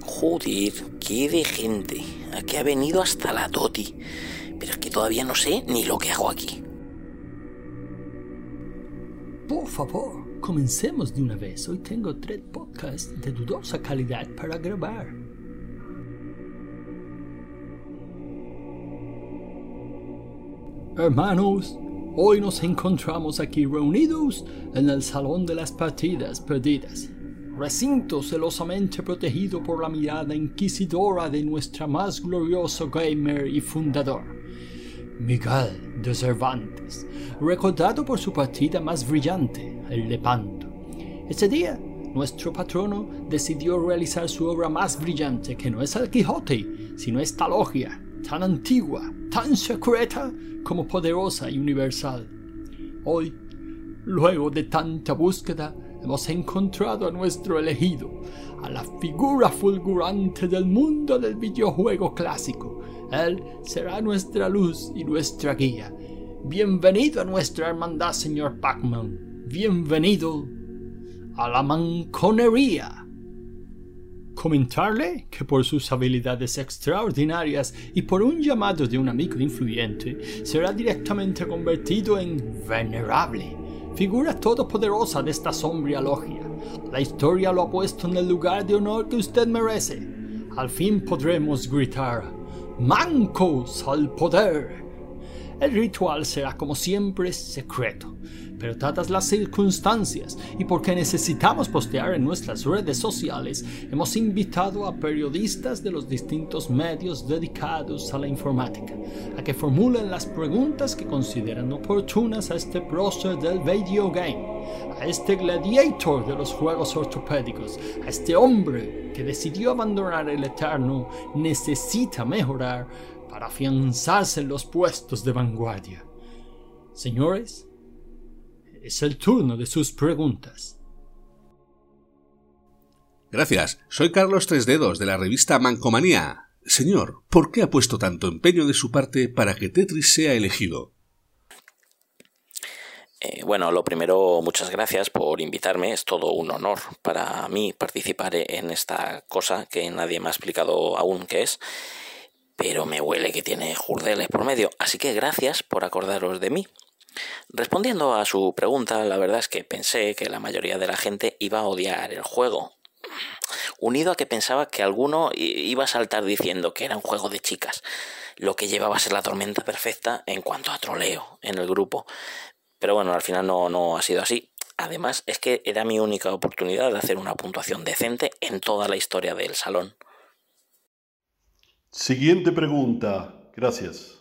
Joder, qué de gente. Aquí ha venido hasta la Toti. Pero es que todavía no sé ni lo que hago aquí. Por favor, comencemos de una vez. Hoy tengo tres podcasts de dudosa calidad para grabar. Hermanos, hoy nos encontramos aquí reunidos en el Salón de las Partidas Perdidas recinto celosamente protegido por la mirada inquisidora de nuestra más glorioso gamer y fundador, Miguel de Cervantes, recordado por su partida más brillante, el Lepanto. Ese día, nuestro patrono decidió realizar su obra más brillante, que no es el Quijote, sino esta logia, tan antigua, tan secreta como poderosa y universal. Hoy, luego de tanta búsqueda, hemos encontrado a nuestro elegido, a la figura fulgurante del mundo del videojuego clásico. Él será nuestra luz y nuestra guía. Bienvenido a nuestra hermandad, señor Pac-Man. Bienvenido a la manconería. Comentarle que por sus habilidades extraordinarias y por un llamado de un amigo influyente, será directamente convertido en venerable figura todopoderosa de esta sombría logia. La historia lo ha puesto en el lugar de honor que usted merece. Al fin podremos gritar, ¡Mancos al poder! El ritual será como siempre secreto, pero dadas las circunstancias y porque necesitamos postear en nuestras redes sociales, hemos invitado a periodistas de los distintos medios dedicados a la informática a que formulen las preguntas que consideran oportunas a este prócer del video game, a este gladiator de los juegos ortopédicos, a este hombre que decidió abandonar el eterno, necesita mejorar para afianzarse en los puestos de vanguardia. Señores, es el turno de sus preguntas. Gracias. Soy Carlos Tres Dedos de la revista Mancomanía. Señor, ¿por qué ha puesto tanto empeño de su parte para que Tetris sea elegido? Eh, bueno, lo primero, muchas gracias por invitarme. Es todo un honor para mí participar en esta cosa que nadie me ha explicado aún qué es. Pero me huele que tiene jurdeles por medio. Así que gracias por acordaros de mí. Respondiendo a su pregunta, la verdad es que pensé que la mayoría de la gente iba a odiar el juego, unido a que pensaba que alguno iba a saltar diciendo que era un juego de chicas, lo que llevaba a ser la tormenta perfecta en cuanto a troleo en el grupo. Pero bueno, al final no, no ha sido así. Además, es que era mi única oportunidad de hacer una puntuación decente en toda la historia del salón. Siguiente pregunta. Gracias.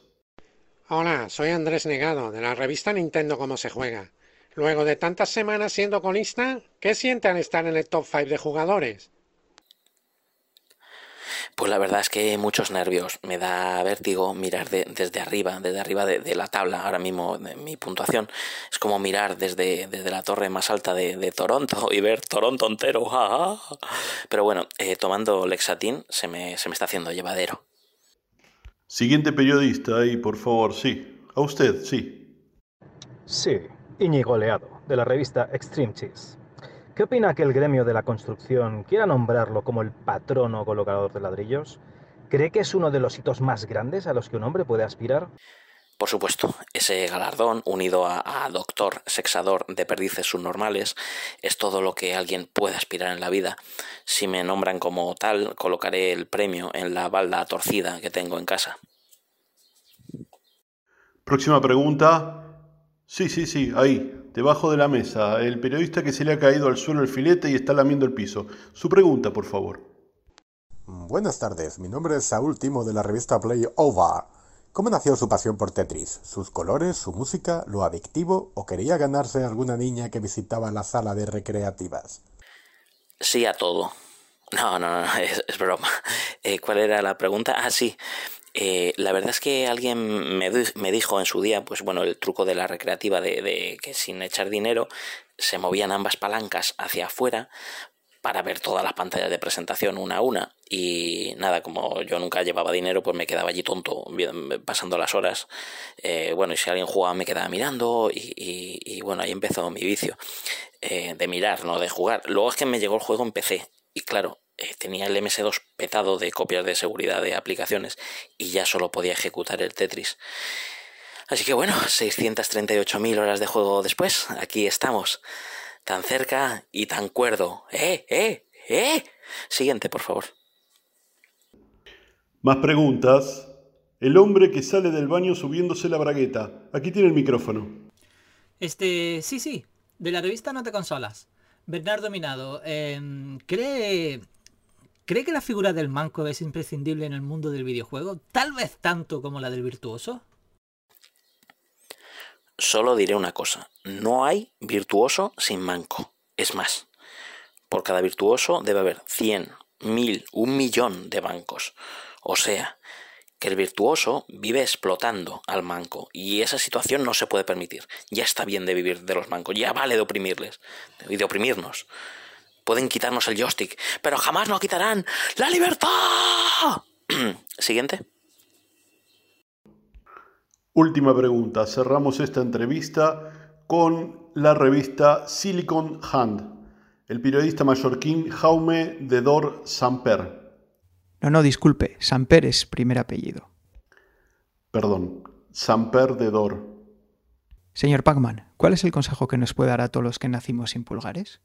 Hola, soy Andrés Negado, de la revista Nintendo Cómo se juega. Luego de tantas semanas siendo colista, ¿qué siente al estar en el top 5 de jugadores? Pues la verdad es que muchos nervios. Me da vértigo mirar desde arriba, desde arriba de, la tabla, ahora mismo de mi puntuación. Es como mirar desde, desde la torre más alta de, Toronto y ver Toronto entero. Pero bueno, eh, tomando Lexatin se me, se me está haciendo llevadero. Siguiente periodista y por favor, sí. A usted, sí. Sí, Íñigo Leado, de la revista Extreme Cheese. ¿Qué opina que el gremio de la construcción quiera nombrarlo como el patrono colocador de ladrillos? ¿Cree que es uno de los hitos más grandes a los que un hombre puede aspirar? Por supuesto, ese galardón, unido a, a, doctor sexador de perdices subnormales, es todo lo que alguien puede aspirar en la vida. Si me nombran como tal, colocaré el premio en la balda torcida que tengo en casa. Próxima pregunta. Sí, sí, sí, ahí, debajo de la mesa. El periodista que se le ha caído al suelo el filete y está lamiendo el piso. Su pregunta, por favor. Buenas tardes, mi nombre es Saúl Timo de la revista Play Over. ¿Cómo nació su pasión por Tetris? ¿Sus colores, su música, lo adictivo o quería ganarse alguna niña que visitaba la sala de recreativas? Sí a todo. No, no, no, es, broma. Eh, ¿Cuál era la pregunta? Ah, sí. Eh, la verdad es que alguien me, me, dijo en su día, pues bueno, el truco de la recreativa de, de, que sin echar dinero se movían ambas palancas hacia afuera para ver todas las pantallas de presentación una a una. Y nada, como yo nunca llevaba dinero, pues me quedaba allí tonto pasando las horas. Eh, bueno, y si alguien jugaba me quedaba mirando y, y, bueno, ahí empezó mi vicio eh, de mirar, no de jugar. Luego es que me llegó el juego en PC y claro, eh, tenía el MS2 petado de copias de seguridad de aplicaciones y ya solo podía ejecutar el Tetris. Así que bueno, 638.000 horas de juego después, aquí estamos tan cerca y tan cuerdo. ¡Eh, eh, eh! Siguiente, por favor. Más preguntas. El hombre que sale del baño subiéndose la bragueta. Aquí tiene el micrófono. Este, sí, sí, de la revista No te consolas. Bernardo Minado, em, ¿cree, ¿cree que la figura del manco es imprescindible en el mundo del videojuego? Tal vez tanto como la del virtuoso. Solo diré una cosa, no hay virtuoso sin manco. Es más, por cada virtuoso debe haber 100, 1000, un millón de bancos. O sea, que el virtuoso vive explotando al manco y esa situación no se puede permitir. Ya está bien de vivir de los mancos, ya vale de oprimirles y de oprimirnos. Pueden quitarnos el joystick, pero jamás nos quitarán la libertad. Siguiente. Última pregunta. Cerramos esta entrevista con la revista Silicon Hand. El periodista mallorquín Jaume de Dor Samper. No, no, disculpe. Samper es primer apellido. Perdón. Samper de Dor. Señor Pacman, ¿cuál es el consejo que nos puede dar a todos los que nacimos sin pulgares?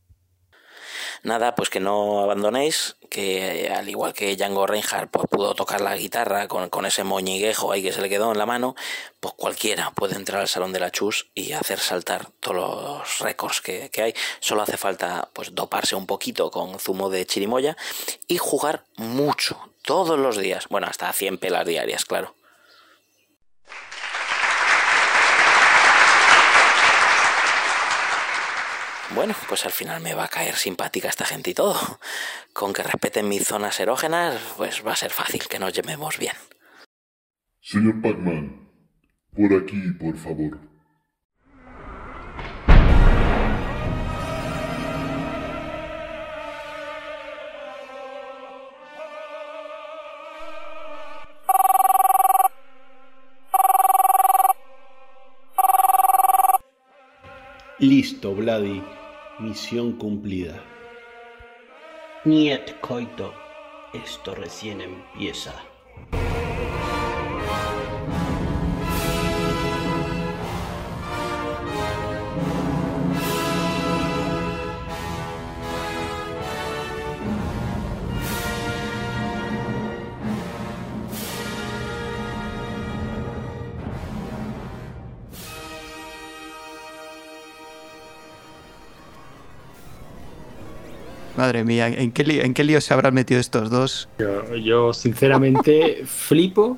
Nada, pues que no abandonéis, que al igual que Django Reinhardt pues, pudo tocar la guitarra con, con, ese moñiguejo ahí que se le quedó en la mano, pues cualquiera puede entrar al Salón de la Chus y hacer saltar todos los récords que, que hay. Solo hace falta pues doparse un poquito con zumo de chirimoya y jugar mucho, todos los días. Bueno, hasta 100 pelas diarias, claro. Bueno, pues al final me va a caer simpática esta gente y todo. Con que respeten mis zonas erógenas, pues va a ser fácil que nos llevemos bien. Señor Pacman, por aquí, por favor. Listo, Vladi. Misión cumplida. Niet, Coito. Esto recién empieza. Madre mía, ¿en qué, lío, ¿en qué lío se habrán metido estos dos? Yo, sinceramente flipo,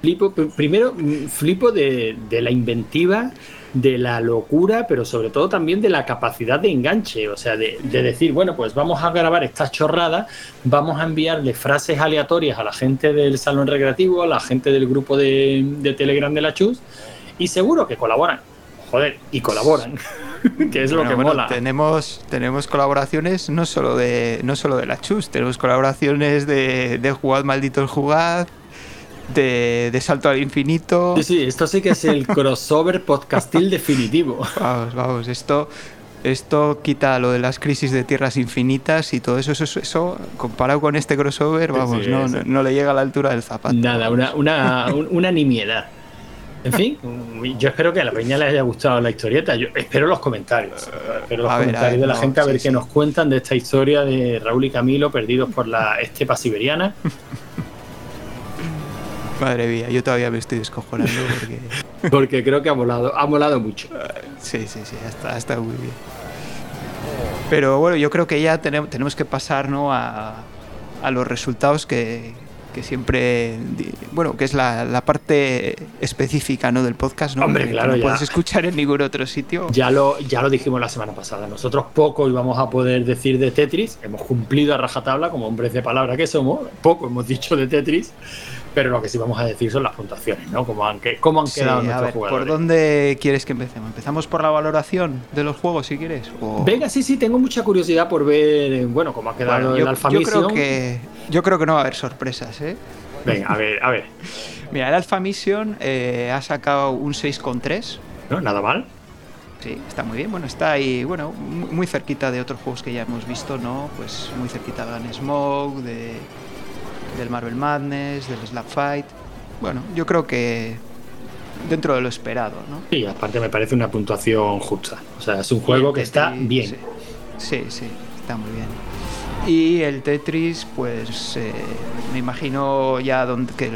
flipo, primero mm, flipo de, la inventiva, de la locura, pero sobre todo también de la capacidad de enganche, o sea, de, decir, bueno, pues vamos a grabar esta chorrada, vamos a enviarle frases aleatorias a la gente del salón recreativo, a la gente del grupo de, de Telegram de la Chus, y seguro que colaboran. Joder, y colaboran. que es lo que mola. Tenemos, tenemos colaboraciones no solo de no solo de la Chus, tenemos colaboraciones de, de Jugad Maldito el Jugad, de, de, Salto al Infinito. Sí, sí, esto sí que es el crossover podcastil definitivo. Vamos, vamos, esto, esto quita lo de las crisis de tierras infinitas y todo eso, eso, eso comparado con este crossover, vamos, no, no, le llega a la altura del zapato. Nada, una, una, una nimiedad. En fin, yo espero que a la peña le haya gustado la historieta. Yo espero los comentarios. Espero los comentarios de la gente a ver qué nos cuentan de esta historia de Raúl y Camilo perdidos por la estepa siberiana. Madre mía, yo todavía me estoy descojonando porque. porque creo que ha molado, ha molado mucho. Sí, sí, sí, ha estado, muy bien. Pero bueno, yo creo que ya tenemos, tenemos que pasar ¿no? a, a los resultados que, que siempre, bueno, que es la, parte específica ¿no? del podcast, ¿no? Hombre, claro, que no puedes escuchar en ningún otro sitio. Ya lo, ya lo dijimos la semana pasada. Nosotros poco íbamos a poder decir de Tetris. Hemos cumplido a rajatabla, como hombres de palabra que somos. Poco hemos dicho de Tetris. Pero lo que sí vamos a decir son las puntuaciones, ¿no? Cómo han, cómo han quedado sí, nuestros ver, jugadores. ¿Por dónde quieres que empecemos? ¿Empezamos por la valoración de los juegos, si quieres? O... Venga, sí, sí, tengo mucha curiosidad por ver, bueno, cómo ha quedado bueno, el Alpha yo Mission. creo que Yo creo que no va a haber sorpresas, ¿eh? Venga, a ver, a ver. Mira, el Alpha Mission eh, ha sacado un 6,3. No, nada mal. Sí, está muy bien. Bueno, está ahí, bueno, muy cerquita de otros juegos que ya hemos visto, ¿no? Pues muy cerquita de Smoke, de, del Marvel Madness, del Slap Fight. Bueno, yo creo que dentro de lo esperado, ¿no? Sí, aparte me parece una puntuación justa. O sea, es un juego que está bien. Sí, sí, sí, está muy bien. Y el Tetris, pues eh, me imagino ya dónde, que,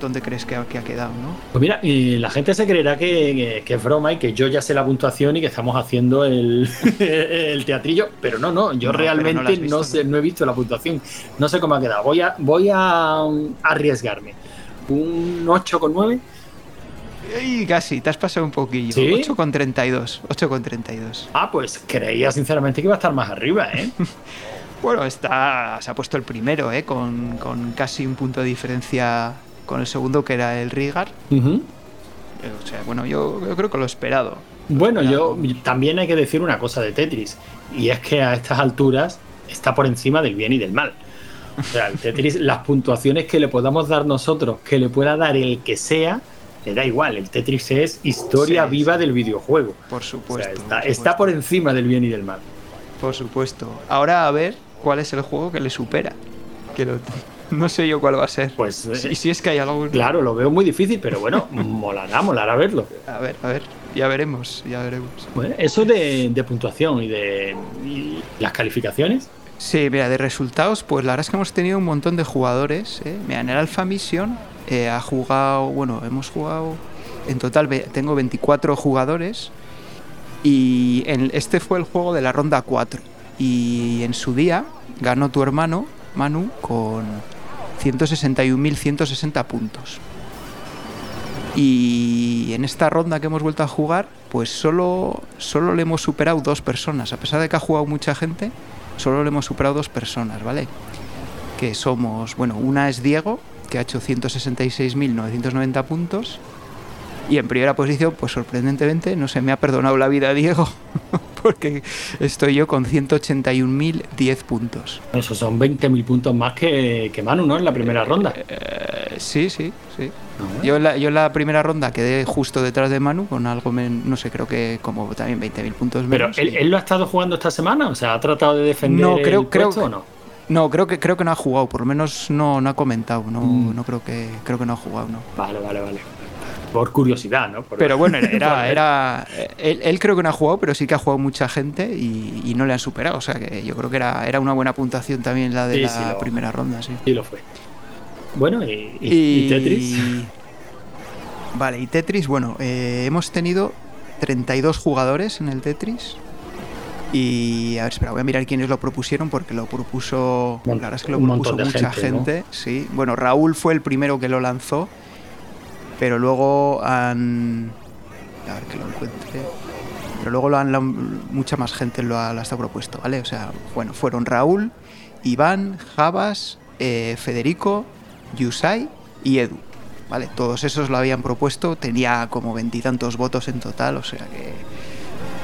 dónde crees que ha, que ha, quedado, ¿no? Pues mira, y la gente se creerá que, que, que, es broma y que yo ya sé la puntuación y que estamos haciendo el, el teatrillo, pero no, no, yo no, realmente no, visto, no, sé, no he visto la puntuación. No sé cómo ha quedado. Voy a, voy a arriesgarme. ¿Un 8,9? Y casi, te has pasado un poquillo. ¿Sí? 8,32. 8,32. Ah, pues creía sinceramente que iba a estar más arriba, ¿eh? Bueno, está, se ha puesto el primero, ¿eh? con, con, casi un punto de diferencia con el segundo, que era el Rigar. Uh -huh. O sea, bueno, yo, yo, creo que lo esperado. Bueno, yo también hay que decir una cosa de Tetris, y es que a estas alturas está por encima del bien y del mal. O sea, el Tetris, las puntuaciones que le podamos dar nosotros, que le pueda dar el que sea, le da igual. El Tetris es historia sí, viva sí. del videojuego. Por supuesto, o sea, está, por supuesto. está por encima del bien y del mal. Por supuesto. Ahora a ver cuál es el juego que le supera. Que lo, no sé yo cuál va a ser. Pues eh, si, si, es que hay algo. Claro, lo veo muy difícil, pero bueno, molará, molará verlo. A ver, a ver, ya veremos, ya veremos. Bueno, eso de, de puntuación y de y las calificaciones. Sí, mira, de resultados, pues la verdad es que hemos tenido un montón de jugadores. ¿eh? Mira, en el Alpha Mission eh, ha jugado, bueno, hemos jugado, en total tengo 24 jugadores y en, este fue el juego de la ronda 4 y en su día ganó tu hermano Manu con 161.160 puntos. Y en esta ronda que hemos vuelto a jugar, pues solo, solo le hemos superado dos personas. A pesar de que ha jugado mucha gente, solo le hemos superado dos personas, ¿vale? Que somos, bueno, una es Diego, que ha hecho 166.990 puntos. Y en primera posición, pues sorprendentemente, no se me ha perdonado la vida Diego, porque estoy yo con 181.010 puntos. Eso son 20.000 puntos más que, que, Manu, ¿no? En la primera ronda. Eh, sí, sí, sí. Yo en, la, yo en la primera ronda quedé justo detrás de Manu con algo, men, no sé, creo que como también 20.000 puntos menos. Pero ¿él, ¿él, lo ha estado jugando esta semana? O sea, ¿ha tratado de defender no, creo, el creo puesto que, o no? No, creo que creo que no ha jugado, por lo menos no, no ha comentado, no, mm. no creo que creo que no ha jugado, no. Vale, vale, vale. Por curiosidad, ¿no? Por pero bueno, era, era él, él, creo que no ha jugado, pero sí que ha jugado mucha gente y, y, no le han superado. O sea que yo creo que era, era una buena puntuación también la de sí, la sí, lo, primera ronda, sí. Sí, lo fue. Bueno, ¿y, y, y Tetris? Vale, y Tetris, bueno, eh, hemos tenido 32 jugadores en el Tetris. Y a ver, espera, voy a mirar quiénes lo propusieron porque lo propuso. La verdad es que lo propuso mucha gente. gente ¿no? Sí, bueno, Raúl fue el primero que lo lanzó pero luego han a ver que lo encuentre pero luego lo han la, mucha más gente lo ha, lo ha propuesto vale o sea bueno fueron Raúl Iván Javas eh, Federico Yusai y Edu vale todos esos lo habían propuesto tenía como veintitantos votos en total o sea que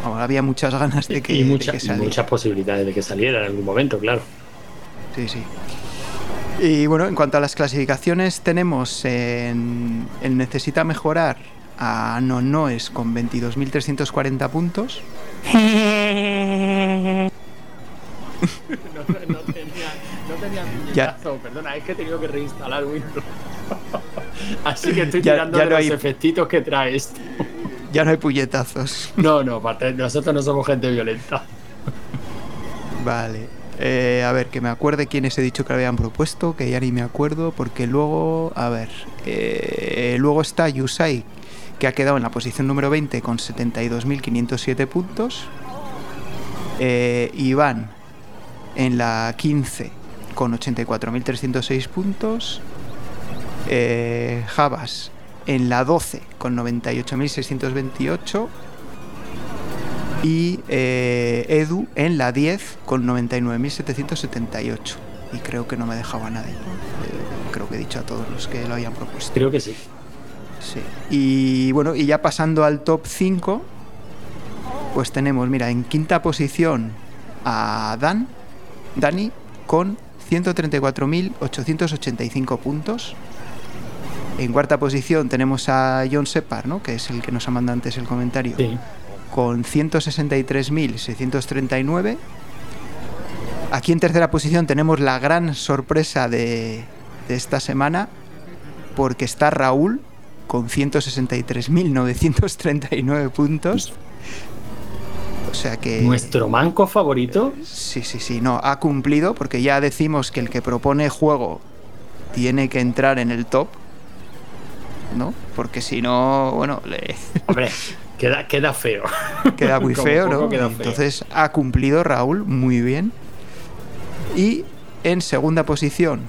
bueno, había muchas ganas de que, y, mucha, de que y muchas posibilidades de que saliera en algún momento claro. Sí sí y bueno, en cuanto a las clasificaciones, tenemos en, el Necesita Mejorar a No Noes con 22.340 puntos. no, no, tenía, no tenía puñetazo, perdona, es que he tenido que reinstalar Windows. Así que estoy ya, tirando ya de no los hay... efectitos que trae esto. Ya no hay puñetazos. No, no, nosotros no somos gente violenta. Vale. Eh, a ver, que me acuerde quiénes he dicho que lo habían propuesto, que ya ni me acuerdo, porque luego, a ver, eh, luego está Yusai, que ha quedado en la posición número 20 con 72.507 puntos. Eh, Iván en la 15 con 84.306 puntos. Javas en la 12 con 98.628 y eh, Edu en la 10 con 99.778 y creo que no me dejaba nadie eh, creo he dicho a todos los que lo hayan propuesto. Creo que sí. Sí. Y bueno, y ya pasando al top 5, pues tenemos, mira, en quinta posición a Dan, Dani, con 134.885 puntos. En cuarta posición tenemos a John Separ, ¿no? que es el que nos ha mandado antes el comentario, Sí. Con 163.639. Aquí en tercera posición tenemos la gran sorpresa de, de esta semana, porque está Raúl con 163.939 puntos. O sea que... Nuestro manco favorito. Sí, sí, sí, no, ha cumplido porque ya decimos que el que propone juego tiene que entrar en el top, ¿no? Porque si no, bueno, le Hombre, queda, queda feo. queda muy feo, ¿no? feo. Entonces ha cumplido Raúl muy bien. Y en segunda posición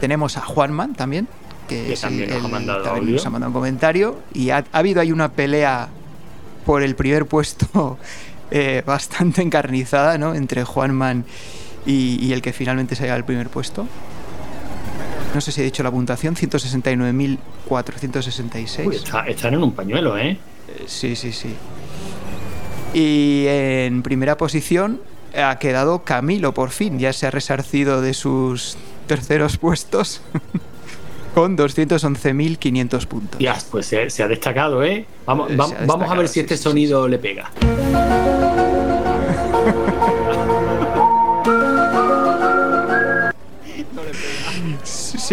tenemos a Juanman también, que, Que también nos ha mandado también audio. nos ha mandado un comentario. Y ha, ha habido ahí una pelea por el primer puesto eh, bastante encarnizada, ¿no? Entre Juanman y, y el que finalmente se llega al primer puesto. No sé si he dicho la puntuación, 169.466. Uy, está- están en un pañuelo, ¿eh? Sí, sí, sí. Y en primera posición ha quedado Camilo, por fin. Ya se ha resarcido de sus terceros puestos con 211.500 puntos. Ya, pues se, se ha destacado, ¿eh? Vamos, va- vamos a ver si sí, este sí, sonido le pega.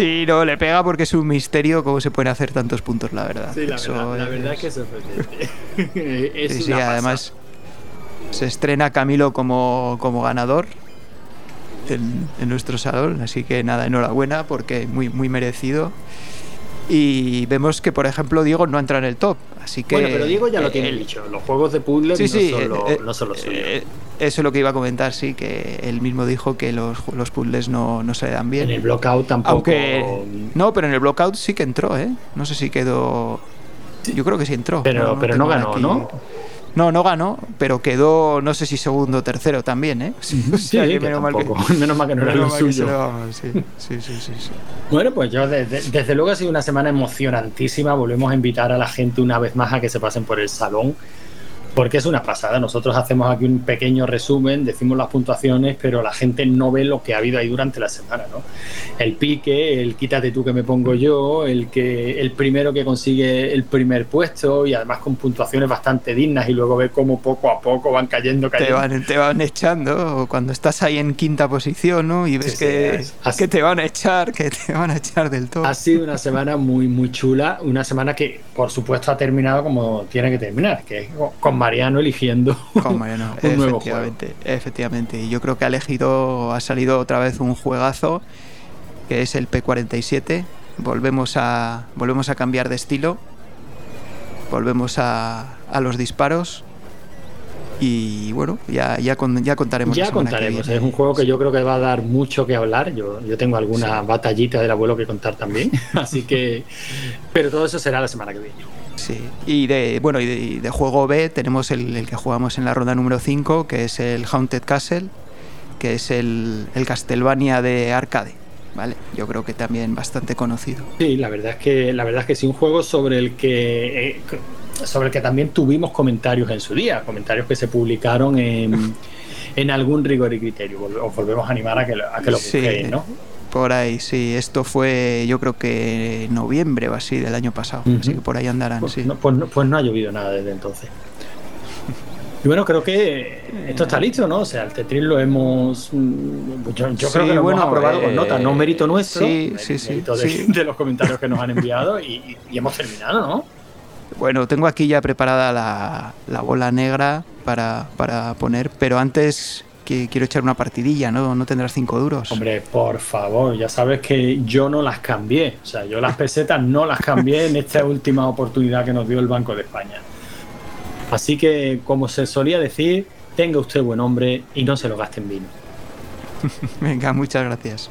Sí, no, le pega porque es un misterio cómo se pueden hacer tantos puntos, la verdad. Sí, la Eso verdad, la es- verdad es que es sorprendente. es Sí, sí, además se estrena Camilo como, como ganador en, en nuestro salón, así que nada, enhorabuena porque muy, muy merecido. Y vemos que, por ejemplo, Diego no entra en el top, así que... Bueno, pero Diego ya lo eh, tiene el- dicho. Los juegos de puzzle Sí, no, son lo- eh, eh, no son suyo. eh, eso es lo que iba a comentar, sí, que él mismo dijo que los, los puzzles no, no se le dan bien. En el Blockout tampoco. Aunque... No, pero en el Blockout sí que entró, ¿eh? No sé si quedó... Yo creo que sí entró. Pero- pero no ganó, ¿no? No, no ganó, pero quedó, no sé si segundo o tercero también, ¿eh? O Sí, sea, que menos, mal que. Menos mal que no era lo suyo. lo- sí, sí, sí, sí, sí. Bueno, pues yo desde, desde luego ha sido una semana emocionantísima. Volvemos a invitar a la gente una vez más a que se pasen por el salón. Porque es una pasada. Nosotros hacemos aquí un pequeño resumen, decimos las puntuaciones, pero la gente no ve lo que ha habido ahí durante la semana, ¿no? El pique, el quítate tú que me pongo yo, el que el primero que consigue el primer puesto y además con puntuaciones bastante dignas y luego ve cómo poco a poco van cayendo, Te cayendo. van, te van echando cuando estás ahí en quinta posición, ¿no? Y ves Sí, sí, que, es- así- que te van a echar, que te van a echar del top. Ha sido una semana muy, muy chula. Una semana que, por supuesto, ha terminado como tiene que terminar, que es con Mariano eligiendo Con Mariano, un nuevo juego. efectivamente, efectivamente. Y yo creo que ha elegido, ha salido otra vez un juegazo, que es el P47. Volvemos a, volvemos a cambiar de estilo. Volvemos a, a los disparos. Y bueno, ya, ya, con- ya contaremos. Ya contaremos. Es un juego que yo creo que va a dar mucho que hablar. Yo, yo tengo alguna batallita del abuelo que contar también. Así que. Pero todo eso será la semana que viene. Sí, y de, bueno, y de, y de juego B tenemos el, el que jugamos en la ronda número 5, que es el Haunted Castle, que es el, el Castlevania de arcade. ¿Vale? Yo creo que también bastante conocido. Sí, la verdad es que la verdad es que sí un juego sobre el que eh, sobre el que también tuvimos comentarios en su día, comentarios que se publicaron en, en algún rigor y criterio. Os volvemos a animar a que, lo- a que lo Sí, ¿no? Por ahí, sí. Esto fue, yo creo que noviembre o así del año pasado. Así que por ahí andarán, Pues, sí. no, pues, no, pues no ha llovido nada desde entonces. Y bueno, creo que esto está listo, ¿no? O sea, el Tetris lo hemos. mm, Yo, yo Sí, creo que lo bueno, hemos aprobado con eh, nota, no mérito nuestro, sí, sí, sí, de, sí. de los comentarios que nos han enviado y, y- y hemos terminado, ¿no? Bueno, tengo aquí ya preparada la, la bola negra para, para poner, pero antes que quiero echar una partidilla, ¿no? No tendrás cinco duros. Hombre, por favor, ya sabes que yo no las cambié. O sea, yo las pesetas no las cambié en esta última oportunidad que nos dio el Banco de España. Así que, como se solía decir, tenga usted buen hombre y no se lo gaste en vino. Venga, muchas gracias.